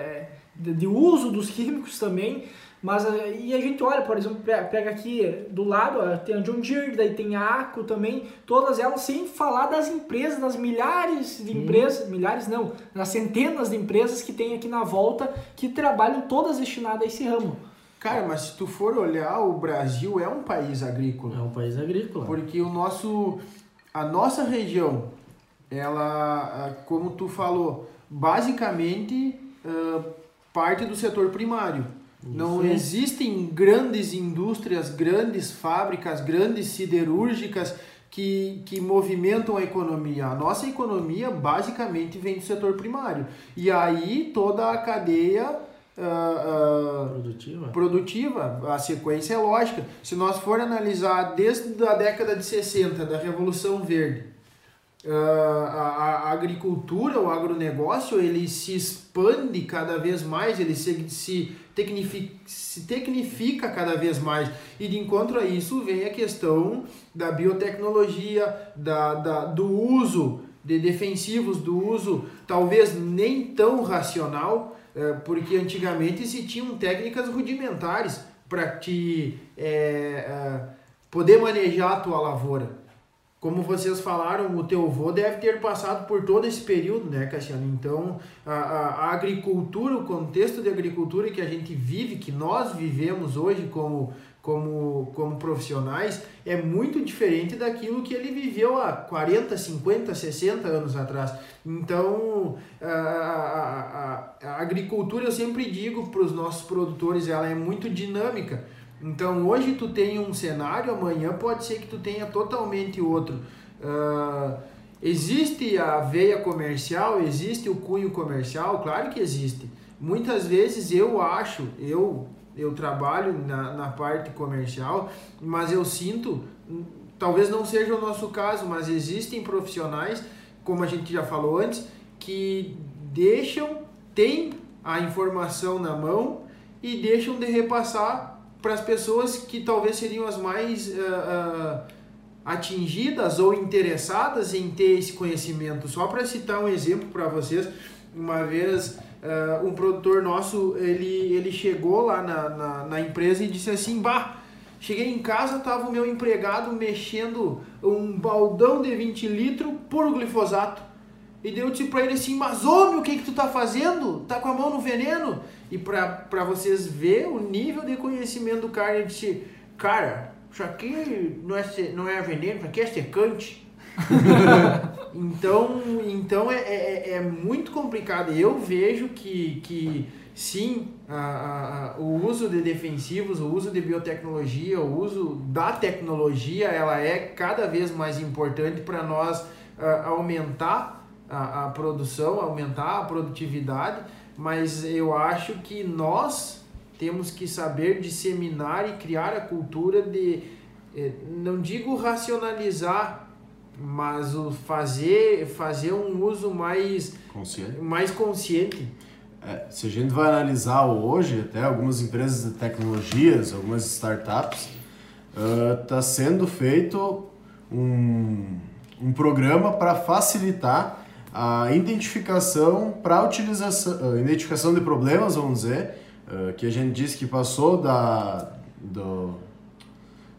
A: de, de uso dos químicos também. Mas eh, e a gente olha, por exemplo, pega aqui do lado, tem a John Deere, daí tem a ACO também, todas elas sem falar das empresas, das milhares de empresas, milhares não, das centenas de empresas que tem aqui na volta que trabalham todas destinadas a esse ramo.
D: Cara, mas se tu for olhar, o Brasil é um país agrícola.
C: É um país agrícola.
D: Porque o nosso a nossa região, ela, como tu falou, basicamente uh, parte do setor primário. Não existem grandes indústrias, grandes fábricas, grandes siderúrgicas que, que movimentam a economia. A nossa economia basicamente vem do setor primário. E aí toda a cadeia Uh,
C: uh, produtiva.
D: produtiva, a sequência é lógica. Se nós for analisar desde a década de 60, da Revolução Verde, uh, a, a, agricultura, o agronegócio, ele se expande cada vez mais, ele se, se tecnifica, se tecnifica cada vez mais. E de encontro a isso vem a questão da biotecnologia, da, da, do uso de defensivos, do uso talvez nem tão racional, porque antigamente se tinham técnicas rudimentares para te é, é, poder manejar a tua lavoura. Como vocês falaram, o teu avô deve ter passado por todo esse período, né, Cassiano? Então, a, a, agricultura, o contexto de agricultura que a gente vive, que nós vivemos hoje como, como, como profissionais, é muito diferente daquilo que ele viveu há 40, 50, 60 anos atrás. Então, a, a, a, agricultura, eu sempre digo para os nossos produtores, ela é muito dinâmica então hoje tu tem um cenário, amanhã pode ser que tu tenha totalmente outro. Uh, existe a veia comercial, existe o cunho comercial, claro que existe. Muitas vezes eu acho, eu eu trabalho na, na parte comercial, mas eu sinto, talvez não seja o nosso caso, mas existem profissionais, como a gente já falou antes, que deixam, têm a informação na mão e deixam de repassar para as pessoas que talvez seriam as mais uh, uh, atingidas ou interessadas em ter esse conhecimento. Só para citar um exemplo para vocês, uma vez uh, um produtor nosso ele, ele chegou lá na, na, na empresa e disse assim: Bah, cheguei em casa, tava o meu empregado mexendo um baldão de 20 litros por glifosato. E deu tipo para ele assim, mas homem, o que que tu tá fazendo? Tá com a mão no veneno? E para vocês ver o nível de conhecimento do cara, ele disse, cara, isso aqui não é, não é veneno, isso aqui é secante. então, então é, é, é, muito complicado. Eu vejo que, que sim, a, a, o uso de defensivos, o uso de biotecnologia, o uso da tecnologia, ela é cada vez mais importante para nós uh, aumentar a, a produção, aumentar a produtividade, mas eu acho que nós temos que saber disseminar e criar a cultura de, eh, não digo racionalizar, mas o fazer, fazer um uso mais
B: consciente.
D: Mais consciente.
B: É, se a gente vai analisar hoje, até algumas empresas de tecnologias, algumas startups, está uh, sendo feito um, um programa para facilitar a identificação para utilização, identificação de problemas, vamos dizer, uh, que a gente disse que passou da, do,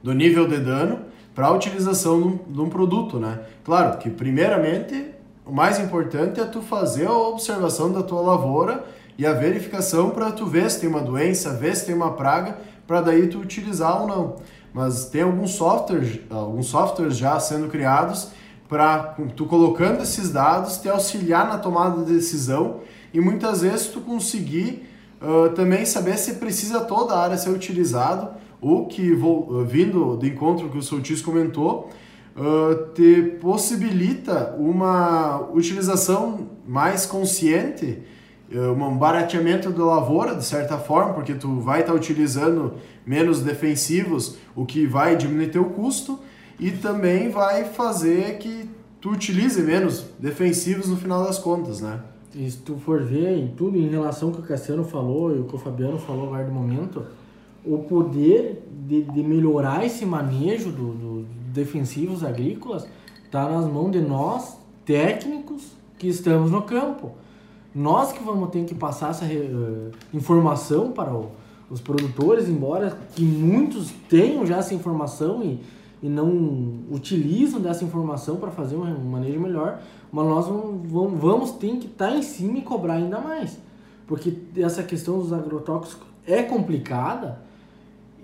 B: do nível de dano para a utilização de um, produto, né? Claro que primeiramente o mais importante é tu fazer a observação da tua lavoura e a verificação para tu ver se tem uma doença, ver se tem uma praga, para daí tu utilizar ou não. Mas tem alguns softwares, alguns softwares já sendo criados para tu colocando esses dados te auxiliar na tomada de decisão e muitas vezes tu conseguir uh, também saber se precisa toda a área ser utilizado ou que uh, vindo do encontro que o Soutis comentou uh, te possibilita uma utilização mais consciente um barateamento da lavoura de certa forma porque tu vai estar tá utilizando menos defensivos o que vai diminuir teu custo e também vai fazer que tu utilize menos defensivos no final das contas, né?
C: E se tu for ver em tudo em relação ao que o Cassiano falou e o que o Fabiano falou agora do momento, o poder de, de melhorar esse manejo dos do defensivos agrícolas está nas mãos de nós, técnicos, que estamos no campo. Nós que vamos ter que passar essa uh, informação para o, os produtores, embora que muitos tenham já essa informação e, e não utilizam dessa informação para fazer um manejo melhor, mas nós vamos, vamos ter que estar tá em cima e cobrar ainda mais. Porque essa questão dos agrotóxicos é complicada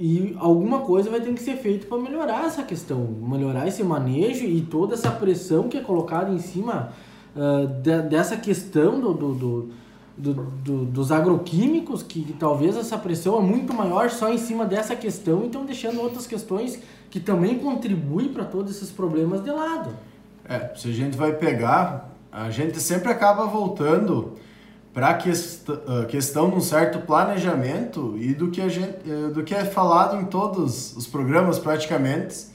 C: e alguma coisa vai ter que ser feita para melhorar essa questão, melhorar esse manejo e toda essa pressão que é colocada em cima uh, de, dessa questão do, do, do, do, dos agroquímicos, que, que, talvez essa pressão é muito maior só em cima dessa questão, então deixando outras questões que também contribuem para todos esses problemas de lado.
B: É, se a gente vai pegar, a gente sempre acaba voltando para quest questão de um certo planejamento e do que, a gente, eh, do que é falado em todos os programas praticamente,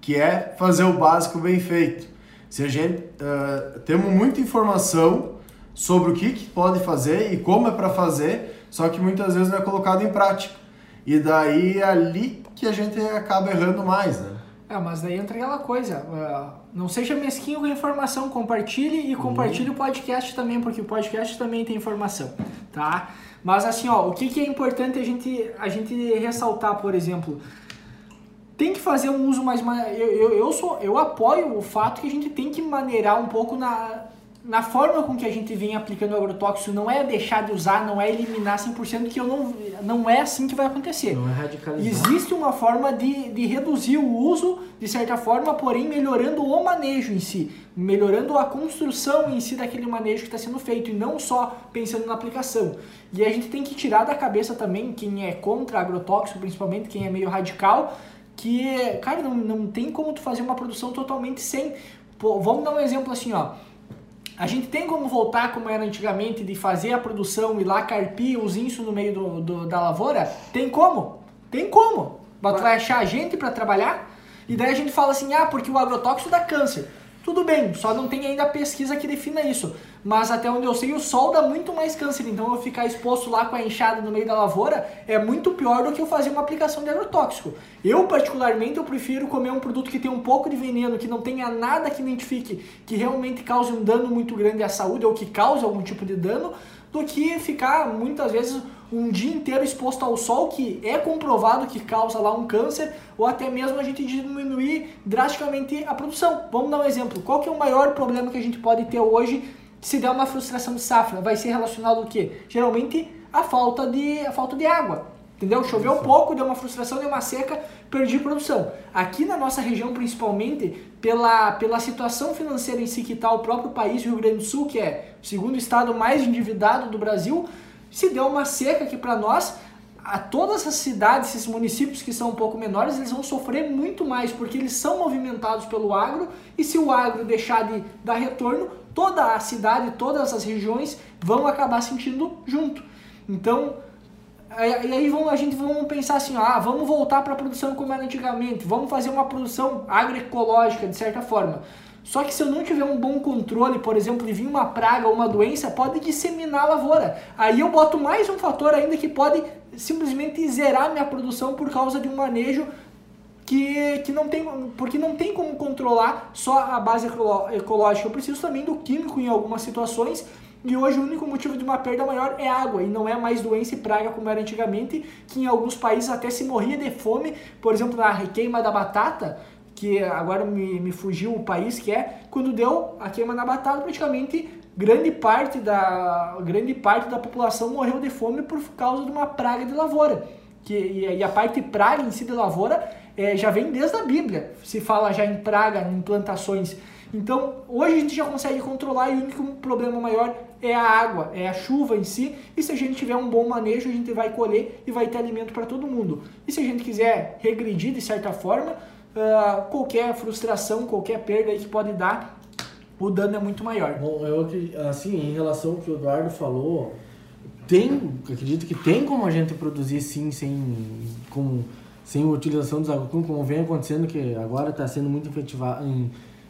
B: que é fazer o básico bem feito. Se a gente uh, temos muita informação sobre o que, que pode fazer e como é para fazer, só que muitas vezes não é colocado em prática. E daí é ali que a gente acaba errando mais, né?
A: É, mas daí entra aquela coisa, uh, não seja mesquinho com a informação, compartilhe e compartilhe uhum. o podcast também, porque o podcast também tem informação, tá? Mas assim, ó, o que, que é importante a gente, a gente ressaltar, por exemplo, tem que fazer um uso mais... Eu, eu, eu, sou, eu apoio o fato que a gente tem que maneirar um pouco na, na forma com que a gente vem aplicando o agrotóxico, não é deixar de usar, não é eliminar 100%, que eu não, não é assim que vai acontecer.
C: Não é radicalizar.
A: Existe uma forma de, de reduzir o uso, de certa forma, porém melhorando o manejo em si, melhorando a construção em si daquele manejo que está sendo feito, e não só pensando na aplicação. E a gente tem que tirar da cabeça também, quem é contra agrotóxico, principalmente quem é meio radical, que, cara, não, não tem como tu fazer uma produção totalmente sem... Pô, vamos dar um exemplo assim, ó a gente tem como voltar como era antigamente de fazer a produção e lá carpir os insos no meio do, do, da lavoura? Tem como? Tem como. Mas tu vai achar gente para trabalhar? E daí a gente fala assim, ah, porque o agrotóxico dá câncer. Tudo bem, só não tem ainda pesquisa que defina isso. Mas até onde eu sei, o sol dá muito mais câncer. Então eu ficar exposto lá com a enxada no meio da lavoura é muito pior do que eu fazer uma aplicação de agrotóxico. Eu, particularmente, eu prefiro comer um produto que tem um pouco de veneno, que não tenha nada que identifique que realmente cause um dano muito grande à saúde ou que cause algum tipo de dano, do que ficar muitas vezes um dia inteiro exposto ao sol, que é comprovado que causa lá um câncer, ou até mesmo a gente diminuir drasticamente a produção. Vamos dar um exemplo. Qual que é o maior problema que a gente pode ter hoje se der uma frustração de safra? Vai ser relacionado ao quê? Geralmente a falta de, a falta de água. Entendeu? Choveu pouco, deu uma frustração, deu uma seca, perdi produção. Aqui na nossa região, principalmente, pela, pela situação financeira em si que está o próprio país, Rio Grande do Sul, que é o segundo estado mais endividado do Brasil, se deu uma seca aqui para nós, a todas as cidades, esses municípios que são um pouco menores, eles vão sofrer muito mais, porque eles são movimentados pelo agro, e se o agro deixar de dar retorno, toda a cidade, todas as regiões vão acabar sentindo junto. Então, e aí a gente vamos pensar assim, ah, vamos voltar para a produção como era antigamente, vamos fazer uma produção agroecológica, de certa forma. Só que se eu não tiver um bom controle, por exemplo, de vir uma praga ou uma doença, pode disseminar a lavoura. Aí eu boto mais um fator ainda que pode simplesmente zerar minha produção por causa de um manejo que, que não tem, porque não tem como controlar só a base ecológica. Eu preciso também do químico em algumas situações. E hoje o único motivo de uma perda maior é água e não é mais doença e praga como era antigamente, que em alguns países até se morria de fome. Por exemplo, na queima da batata, que agora me, me fugiu o país que é, quando deu a queima na batata, praticamente grande parte da, grande parte da população morreu de fome por causa de uma praga de lavoura. Que, e, a parte praga em si de lavoura é, já vem desde a Bíblia, se fala já em praga, em plantações. Então, hoje a gente já consegue controlar e o único problema maior é a água, é a chuva em si. E se a gente tiver um bom manejo, a gente vai colher e vai ter alimento para todo mundo. E se a gente quiser regredir de certa forma, uh, qualquer frustração, qualquer perda que pode dar, o dano é muito maior.
C: Bom, eu assim, em relação ao que o Eduardo falou, tem, acredito que tem como a gente produzir sim sem com sem utilização dos agroquímicos, como vem acontecendo que agora está sendo muito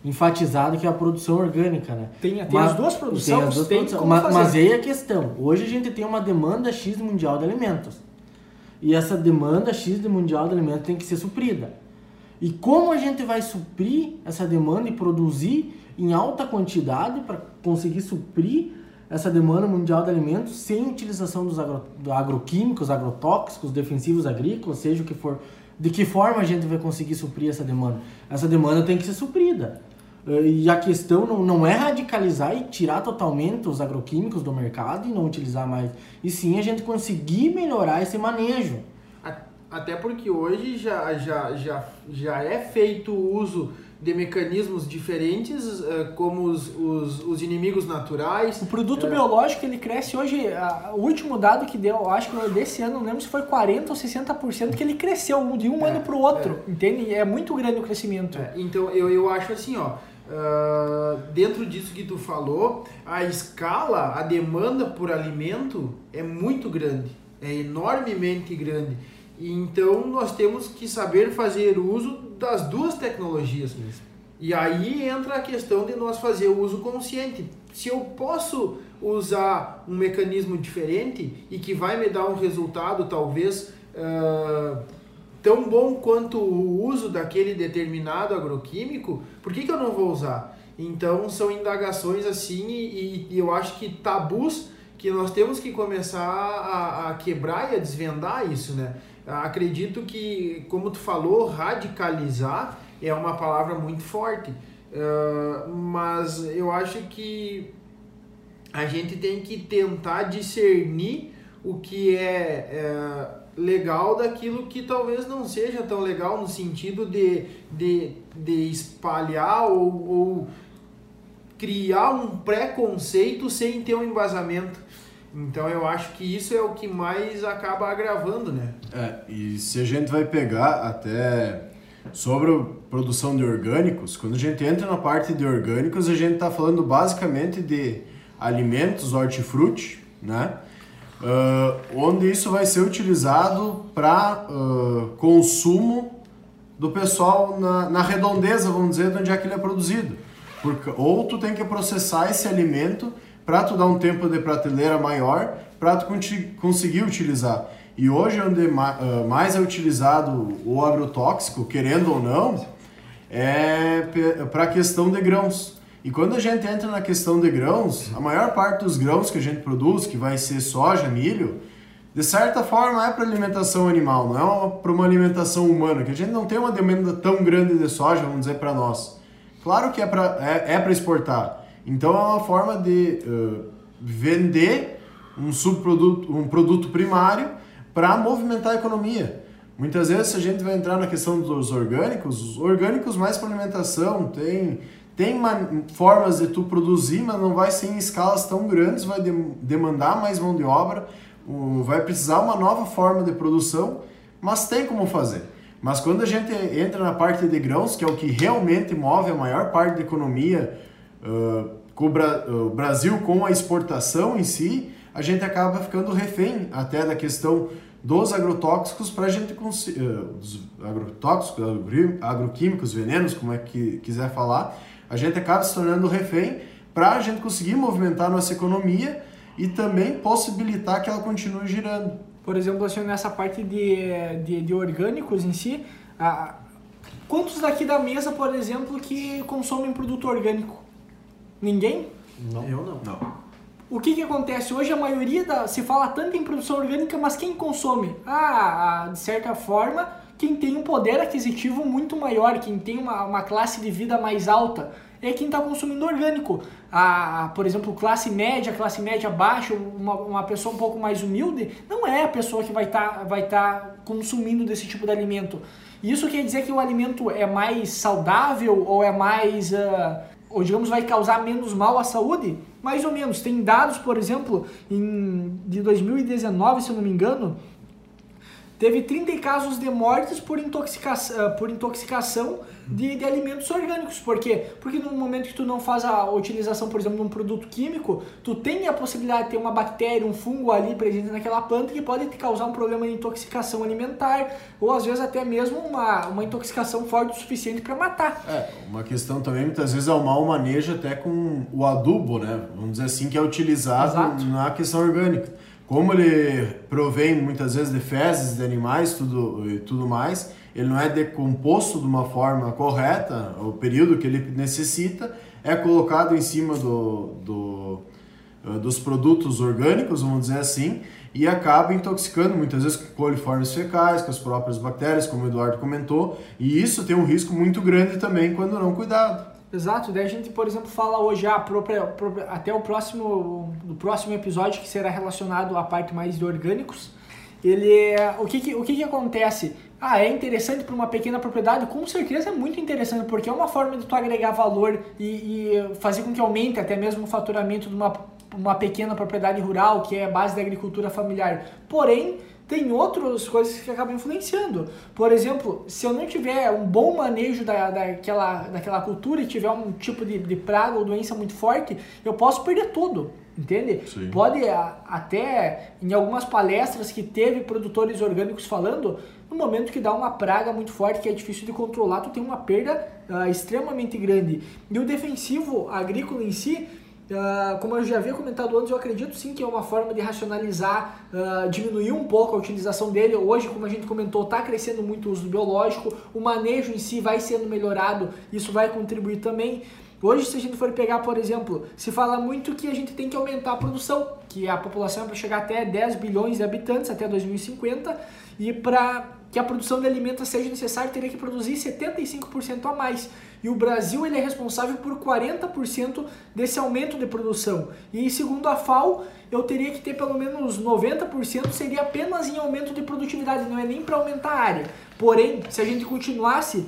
C: enfatizado que é a produção orgânica, né?
A: Tem, tem mas, as duas produções, tem as duas
C: tem produções, mas, mas aí a questão, hoje a gente tem uma demanda X mundial de alimentos. E essa demanda X de mundial de alimentos tem que ser suprida. E como a gente vai suprir essa demanda e produzir em alta quantidade para conseguir suprir essa demanda mundial de alimentos sem utilização dos agro, agroquímicos, agrotóxicos, defensivos agrícolas, seja o que for. De que forma a gente vai conseguir suprir essa demanda? Essa demanda tem que ser suprida. Eh, e a questão não, não é radicalizar e tirar totalmente os agroquímicos do mercado e não utilizar mais. E sim a gente conseguir melhorar esse manejo.
D: Até porque hoje já, já, já, já é feito uso de mecanismos diferentes, eh, como os, os, os inimigos naturais.
A: O produto é... biológico ele cresce hoje, o último dado que deu, acho que desse ano, não lembro se foi 40% ou 60%, que ele cresceu de um é, ano para o outro, é. entende? É muito grande o crescimento.
D: É, então eu, eu acho assim, ó, Uh, dentro disso que tu falou, a escala, a demanda por alimento é muito grande, é enormemente grande. Então nós temos que saber fazer uso das duas tecnologias. E aí entra a questão de nós fazer o uso consciente. Se eu posso usar um mecanismo diferente e que vai me dar um resultado talvez uh, tão bom quanto o uso daquele determinado agroquímico, por que, que eu não vou usar? Então são indagações assim e, e eu acho que tabus que nós temos que começar a, a, quebrar e a desvendar isso, né? Acredito que, como tu falou, radicalizar é uma palavra muito forte, uh, mas eu acho que a gente tem que tentar discernir o que é, é legal daquilo que talvez não seja tão legal no sentido de, de, de espalhar ou, ou criar um preconceito sem ter um embasamento. Então eu acho que isso é o que mais acaba agravando, né?
B: É, e se a gente vai pegar até sobre produção de orgânicos, quando a gente entra na parte de orgânicos, a gente está falando basicamente de alimentos, hortifruti, né? uh, onde isso vai ser utilizado para uh, consumo do pessoal na, na, redondeza, vamos dizer, de onde é que ele é produzido. Porque, ou tu tem que processar esse alimento para tu dar um tempo de prateleira maior para tu conseguir utilizar. E hoje onde uh, mais é utilizado o agrotóxico, querendo ou não, é para a questão de grãos. E quando a gente entra na questão de grãos, a maior parte dos grãos que a gente produz, que vai ser soja, milho, de certa forma é para alimentação animal, não é para uma alimentação humana, que a gente não tem uma demanda tão grande de soja, vamos dizer, para nós. Claro que é para é, é exportar. Então é uma forma de uh, vender um subproduto, um produto primário para movimentar a economia. Muitas vezes a gente vai entrar na questão dos orgânicos, os orgânicos mais para alimentação, tem tem formas de tu produzir, mas não vai ser em escalas tão grandes, vai de demandar mais mão de obra, vai precisar uma nova forma de produção, mas tem como fazer. Mas quando a gente entra na parte de grãos, que é o que realmente move a maior parte da economia, uh, com o Brasil com a exportação em si, a gente acaba ficando refém até da questão dos agrotóxicos para a gente uh, dos agrotóxicos, agroquímicos, venenos, como é que quiser falar, a gente acaba se tornando refém para a gente conseguir movimentar nossa economia e também possibilitar que ela continue girando.
A: Por exemplo, assim, nessa parte de, de, de orgânicos em si, a, quantos daqui da mesa, por exemplo, que consomem produto orgânico? Ninguém?
C: Não.
D: Eu não.
B: Não.
A: O que, que acontece? Hoje a maioria da, se fala tanto em produção orgânica, mas quem consome? Ah, de certa forma, quem tem um poder aquisitivo muito maior, quem tem uma, uma classe de vida mais alta, é quem está consumindo orgânico. A, por exemplo, classe média, classe média baixa, uma, uma pessoa um pouco mais humilde, não é a pessoa que vai estar tá, vai tá consumindo desse tipo de alimento. Isso quer dizer que o alimento é mais saudável ou é mais, uh, ou digamos, vai causar menos mal à saúde? Mais ou menos. Tem dados, por exemplo, em, de 2019, se eu não me engano, teve 30 casos de mortes por intoxicação, por intoxicação de, de, alimentos orgânicos. Por quê? Porque no momento que tu não faz a utilização, por exemplo, de um produto químico, tu tem a possibilidade de ter uma bactéria, um fungo ali presente naquela planta que pode te causar um problema de intoxicação alimentar ou às vezes até mesmo uma, uma intoxicação forte o suficiente para matar.
B: É, uma questão também muitas vezes é o mau manejo até com o adubo, né? Vamos dizer assim, que é utilizado Exato. na questão orgânica. como ele provém muitas vezes de fezes de animais tudo, e tudo mais, ele não é decomposto de uma forma correta, o período que ele necessita é colocado em cima do, do, eh, dos produtos orgânicos, vamos dizer assim, e acaba intoxicando muitas vezes com coliformes fecais, com as próprias bactérias, como o Eduardo comentou, e isso tem um risco muito grande também quando não cuidado.
A: Exato, daí a gente, por exemplo, fala hoje ah, até o próximo, do próximo episódio que será relacionado à parte mais de orgânicos. Ele é, o que, que o que, que acontece? Ah, é interessante para uma pequena propriedade? Com certeza é muito interessante, porque é uma forma de tu agregar valor e, e fazer com que aumente até mesmo o faturamento de uma, uma pequena propriedade rural, que é a base da agricultura familiar. Porém, tem outras coisas que acabam influenciando. Por exemplo, se eu não tiver um bom manejo da, daquela, daquela cultura e tiver um tipo de, de praga ou doença muito forte, eu posso perder tudo. Entende?
B: Sim.
A: Pode até, em algumas palestras que teve produtores orgânicos falando, no momento que dá uma praga muito forte que é difícil de controlar, tu tem uma perda uh, extremamente grande. E o defensivo agrícola em si, Uh, como eu já havia comentado antes, eu acredito sim que é uma forma de racionalizar, uh, diminuir um pouco a utilização dele. Hoje, como a gente comentou, está crescendo muito o uso biológico, o manejo em si vai sendo melhorado, isso vai contribuir também. Hoje, se a gente for pegar, por exemplo, se fala muito que a gente tem que aumentar a produção, que a população é para chegar até 10 bilhões de habitantes até 2050, e para que a produção de alimentos seja necessária, teria que produzir 75% a mais. E o Brasil ele é responsável por 40% desse aumento de produção. E segundo a FAO, eu teria que ter pelo menos 90% seria apenas em aumento de produtividade, não é nem para aumentar a área. Porém, se a gente continuasse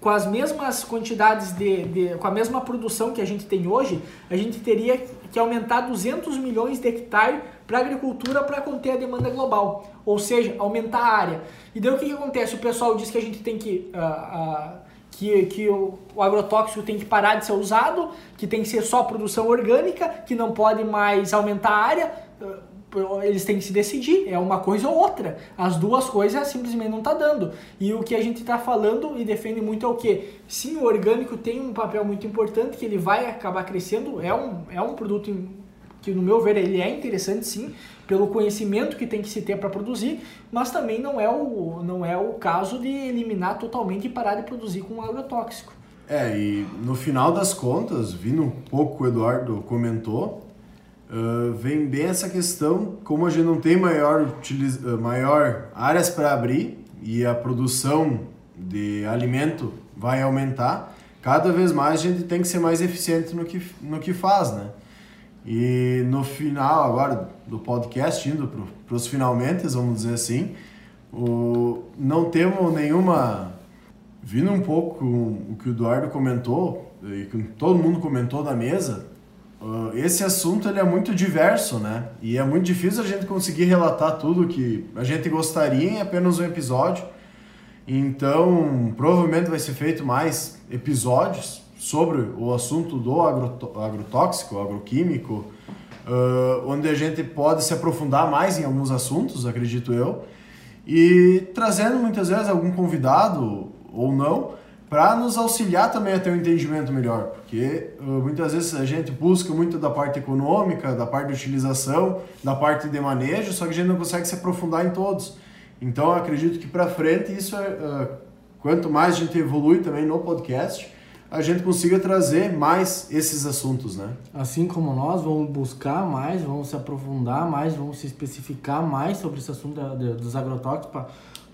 A: com as mesmas quantidades de, de, com a mesma produção que a gente tem hoje, a gente teria que aumentar 200 milhões de hectares para a agricultura para conter a demanda global, ou seja, aumentar a área. E daí o que, que acontece? O pessoal diz que a gente tem que uh, uh, que, que o, o, agrotóxico tem que parar de ser usado, que tem que ser só produção orgânica, que não pode mais aumentar a área. Uh, eles têm que se decidir, é uma coisa ou outra. As duas coisas simplesmente não está dando. E o que a gente está falando e defende muito é o que? Sim, o orgânico tem um papel muito importante, que ele vai acabar crescendo, é um, é um produto que no meu ver ele é interessante sim, pelo conhecimento que tem que se ter para produzir, mas também não é, o, não é o caso de eliminar totalmente e parar de produzir com agrotóxico.
B: É, e no final das contas, vindo um pouco o Eduardo comentou, uh, vem bem essa questão, como a gente não tem maior, utiliza, uh, maior áreas para abrir e a produção de alimento vai aumentar, cada vez mais a gente tem que ser mais eficiente no que, no que faz, né? E no final agora do podcast, indo para os finalmente, vamos dizer assim, o, não temos nenhuma. Vindo um pouco o que o Eduardo comentou, e que todo mundo comentou da mesa, esse assunto ele é muito diverso, né? E é muito difícil a gente conseguir relatar tudo que a gente gostaria em apenas um episódio. Então, provavelmente vai ser feito mais episódios sobre o assunto do agrotóxico, agroquímico, uh, onde a gente pode se aprofundar mais em alguns assuntos, acredito eu, e trazendo muitas vezes algum convidado ou não para nos auxiliar também a ter um entendimento melhor, porque uh, muitas vezes a gente busca muito da parte econômica, da parte de utilização, da parte de manejo, só que a gente não consegue se aprofundar em todos. Então, acredito que para frente isso é uh, quanto mais a gente evolui também no podcast, a gente consiga trazer mais esses assuntos, né?
C: Assim como nós, vamos buscar mais, vamos se aprofundar mais, vamos se especificar mais sobre esse assunto da, dos agrotóxicos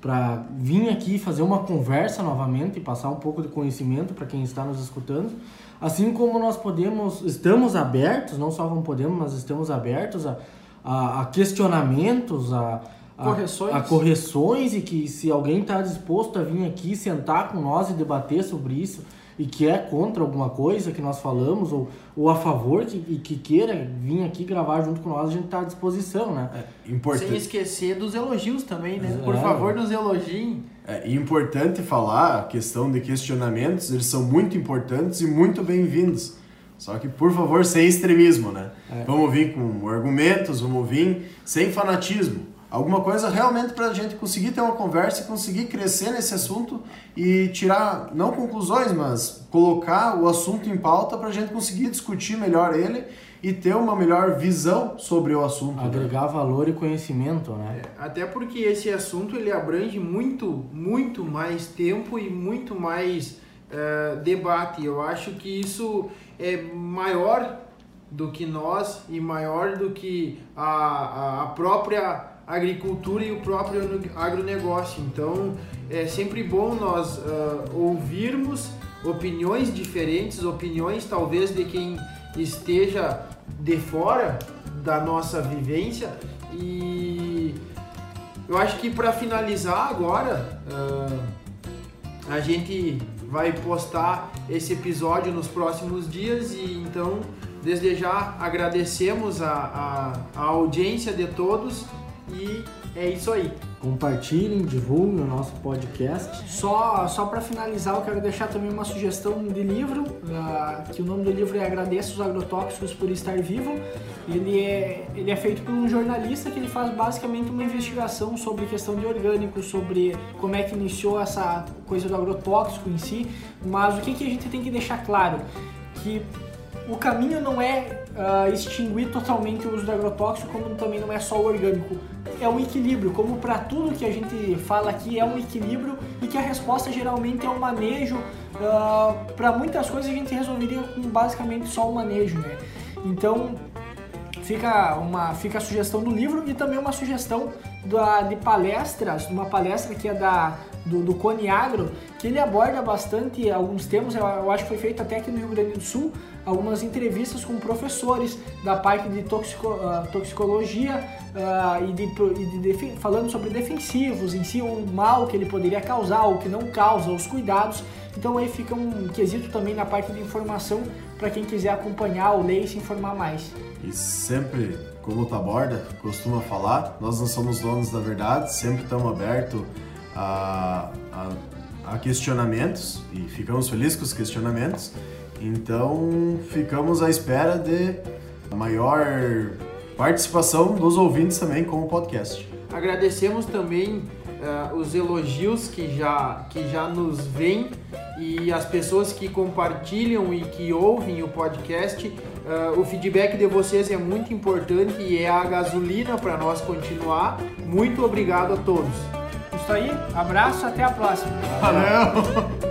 C: para vir aqui fazer uma conversa novamente e passar um pouco de conhecimento para quem está nos escutando. Assim como nós podemos, estamos abertos, não só como podemos, mas estamos abertos a, a, a questionamentos, a, a,
A: correções.
C: a correções e que se alguém está disposto a vir aqui sentar com nós e debater sobre isso, e que é contra alguma coisa que nós falamos ou, ou a favor que, e que queira vir aqui gravar junto com nós, a gente está à disposição, né?
D: É, importante. Sem esquecer dos elogios também, né? É. Por favor, nos elogiem.
B: É importante falar, a questão de questionamentos, eles são muito importantes e muito bem-vindos. Só que, por favor, sem extremismo, né? É. Vamos vir com argumentos, vamos vir sem fanatismo alguma coisa realmente para a gente conseguir ter uma conversa e conseguir crescer nesse assunto e tirar, não conclusões, mas colocar o assunto em pauta para a gente conseguir discutir melhor ele e ter uma melhor visão sobre o assunto. né?
C: Agregar valor e conhecimento, né?
D: Até porque esse assunto ele abrange muito, muito mais tempo e muito mais eh, debate. Eu acho que isso é maior do que nós e maior do que a- a própria agricultura e o próprio agronegócio. Então é sempre bom nós ah, ouvirmos opiniões diferentes, opiniões talvez de quem esteja de fora da nossa vivência e eu acho que para finalizar agora, ah, a gente vai postar esse episódio nos próximos dias e então desde já agradecemos a, a, a audiência de todos e é isso aí.
C: Compartilhem, divulguem o nosso podcast.
A: Só, só para finalizar, eu quero deixar também uma sugestão de livro, ah, que o nome do livro é Agradeço os Agrotóxicos por Estar Vivo. Ele é, ele é feito por um jornalista que ele faz basicamente uma investigação sobre questão de orgânicos, sobre como é que iniciou essa coisa do agrotóxico em si, mas o que, que a gente tem que deixar claro? Que o caminho não é ah, extinguir totalmente o uso do agrotóxico, como também não é só o orgânico. É um equilíbrio, como para tudo que a gente fala aqui é um equilíbrio e que a resposta geralmente é um manejo. para muitas coisas a gente resolveria com basicamente só o manejo, né? Então fica uma fica a sugestão do livro e também uma sugestão da, de palestras, uma palestra que é da do, do Cone Agro, que ele aborda bastante alguns temas, eu, acho que foi feito até aqui no Rio Grande do Sul, algumas entrevistas com professores da parte de toxico, ah, toxicologia ah, e, de, e de falando sobre defensivos em si, o mal que ele poderia causar, o que não causa, os cuidados. Então aí fica um quesito também na parte de informação para quem quiser acompanhar ou ler e se informar mais.
B: E sempre, como o Taborda costuma falar, nós não somos donos da verdade, sempre estamos abertos a, a, a questionamentos e ficamos felizes com os questionamentos. Então, ficamos à espera de maior participação dos ouvintes também com o podcast.
D: Agradecemos também eh, os elogios que já, que já nos vêm e as pessoas que compartilham e que ouvem o podcast. Eh, o feedback de vocês é muito importante e é a gasolina para nós continuar. Muito obrigado a todos.
A: Isso aí, abraço, até a próxima.
B: Valeu!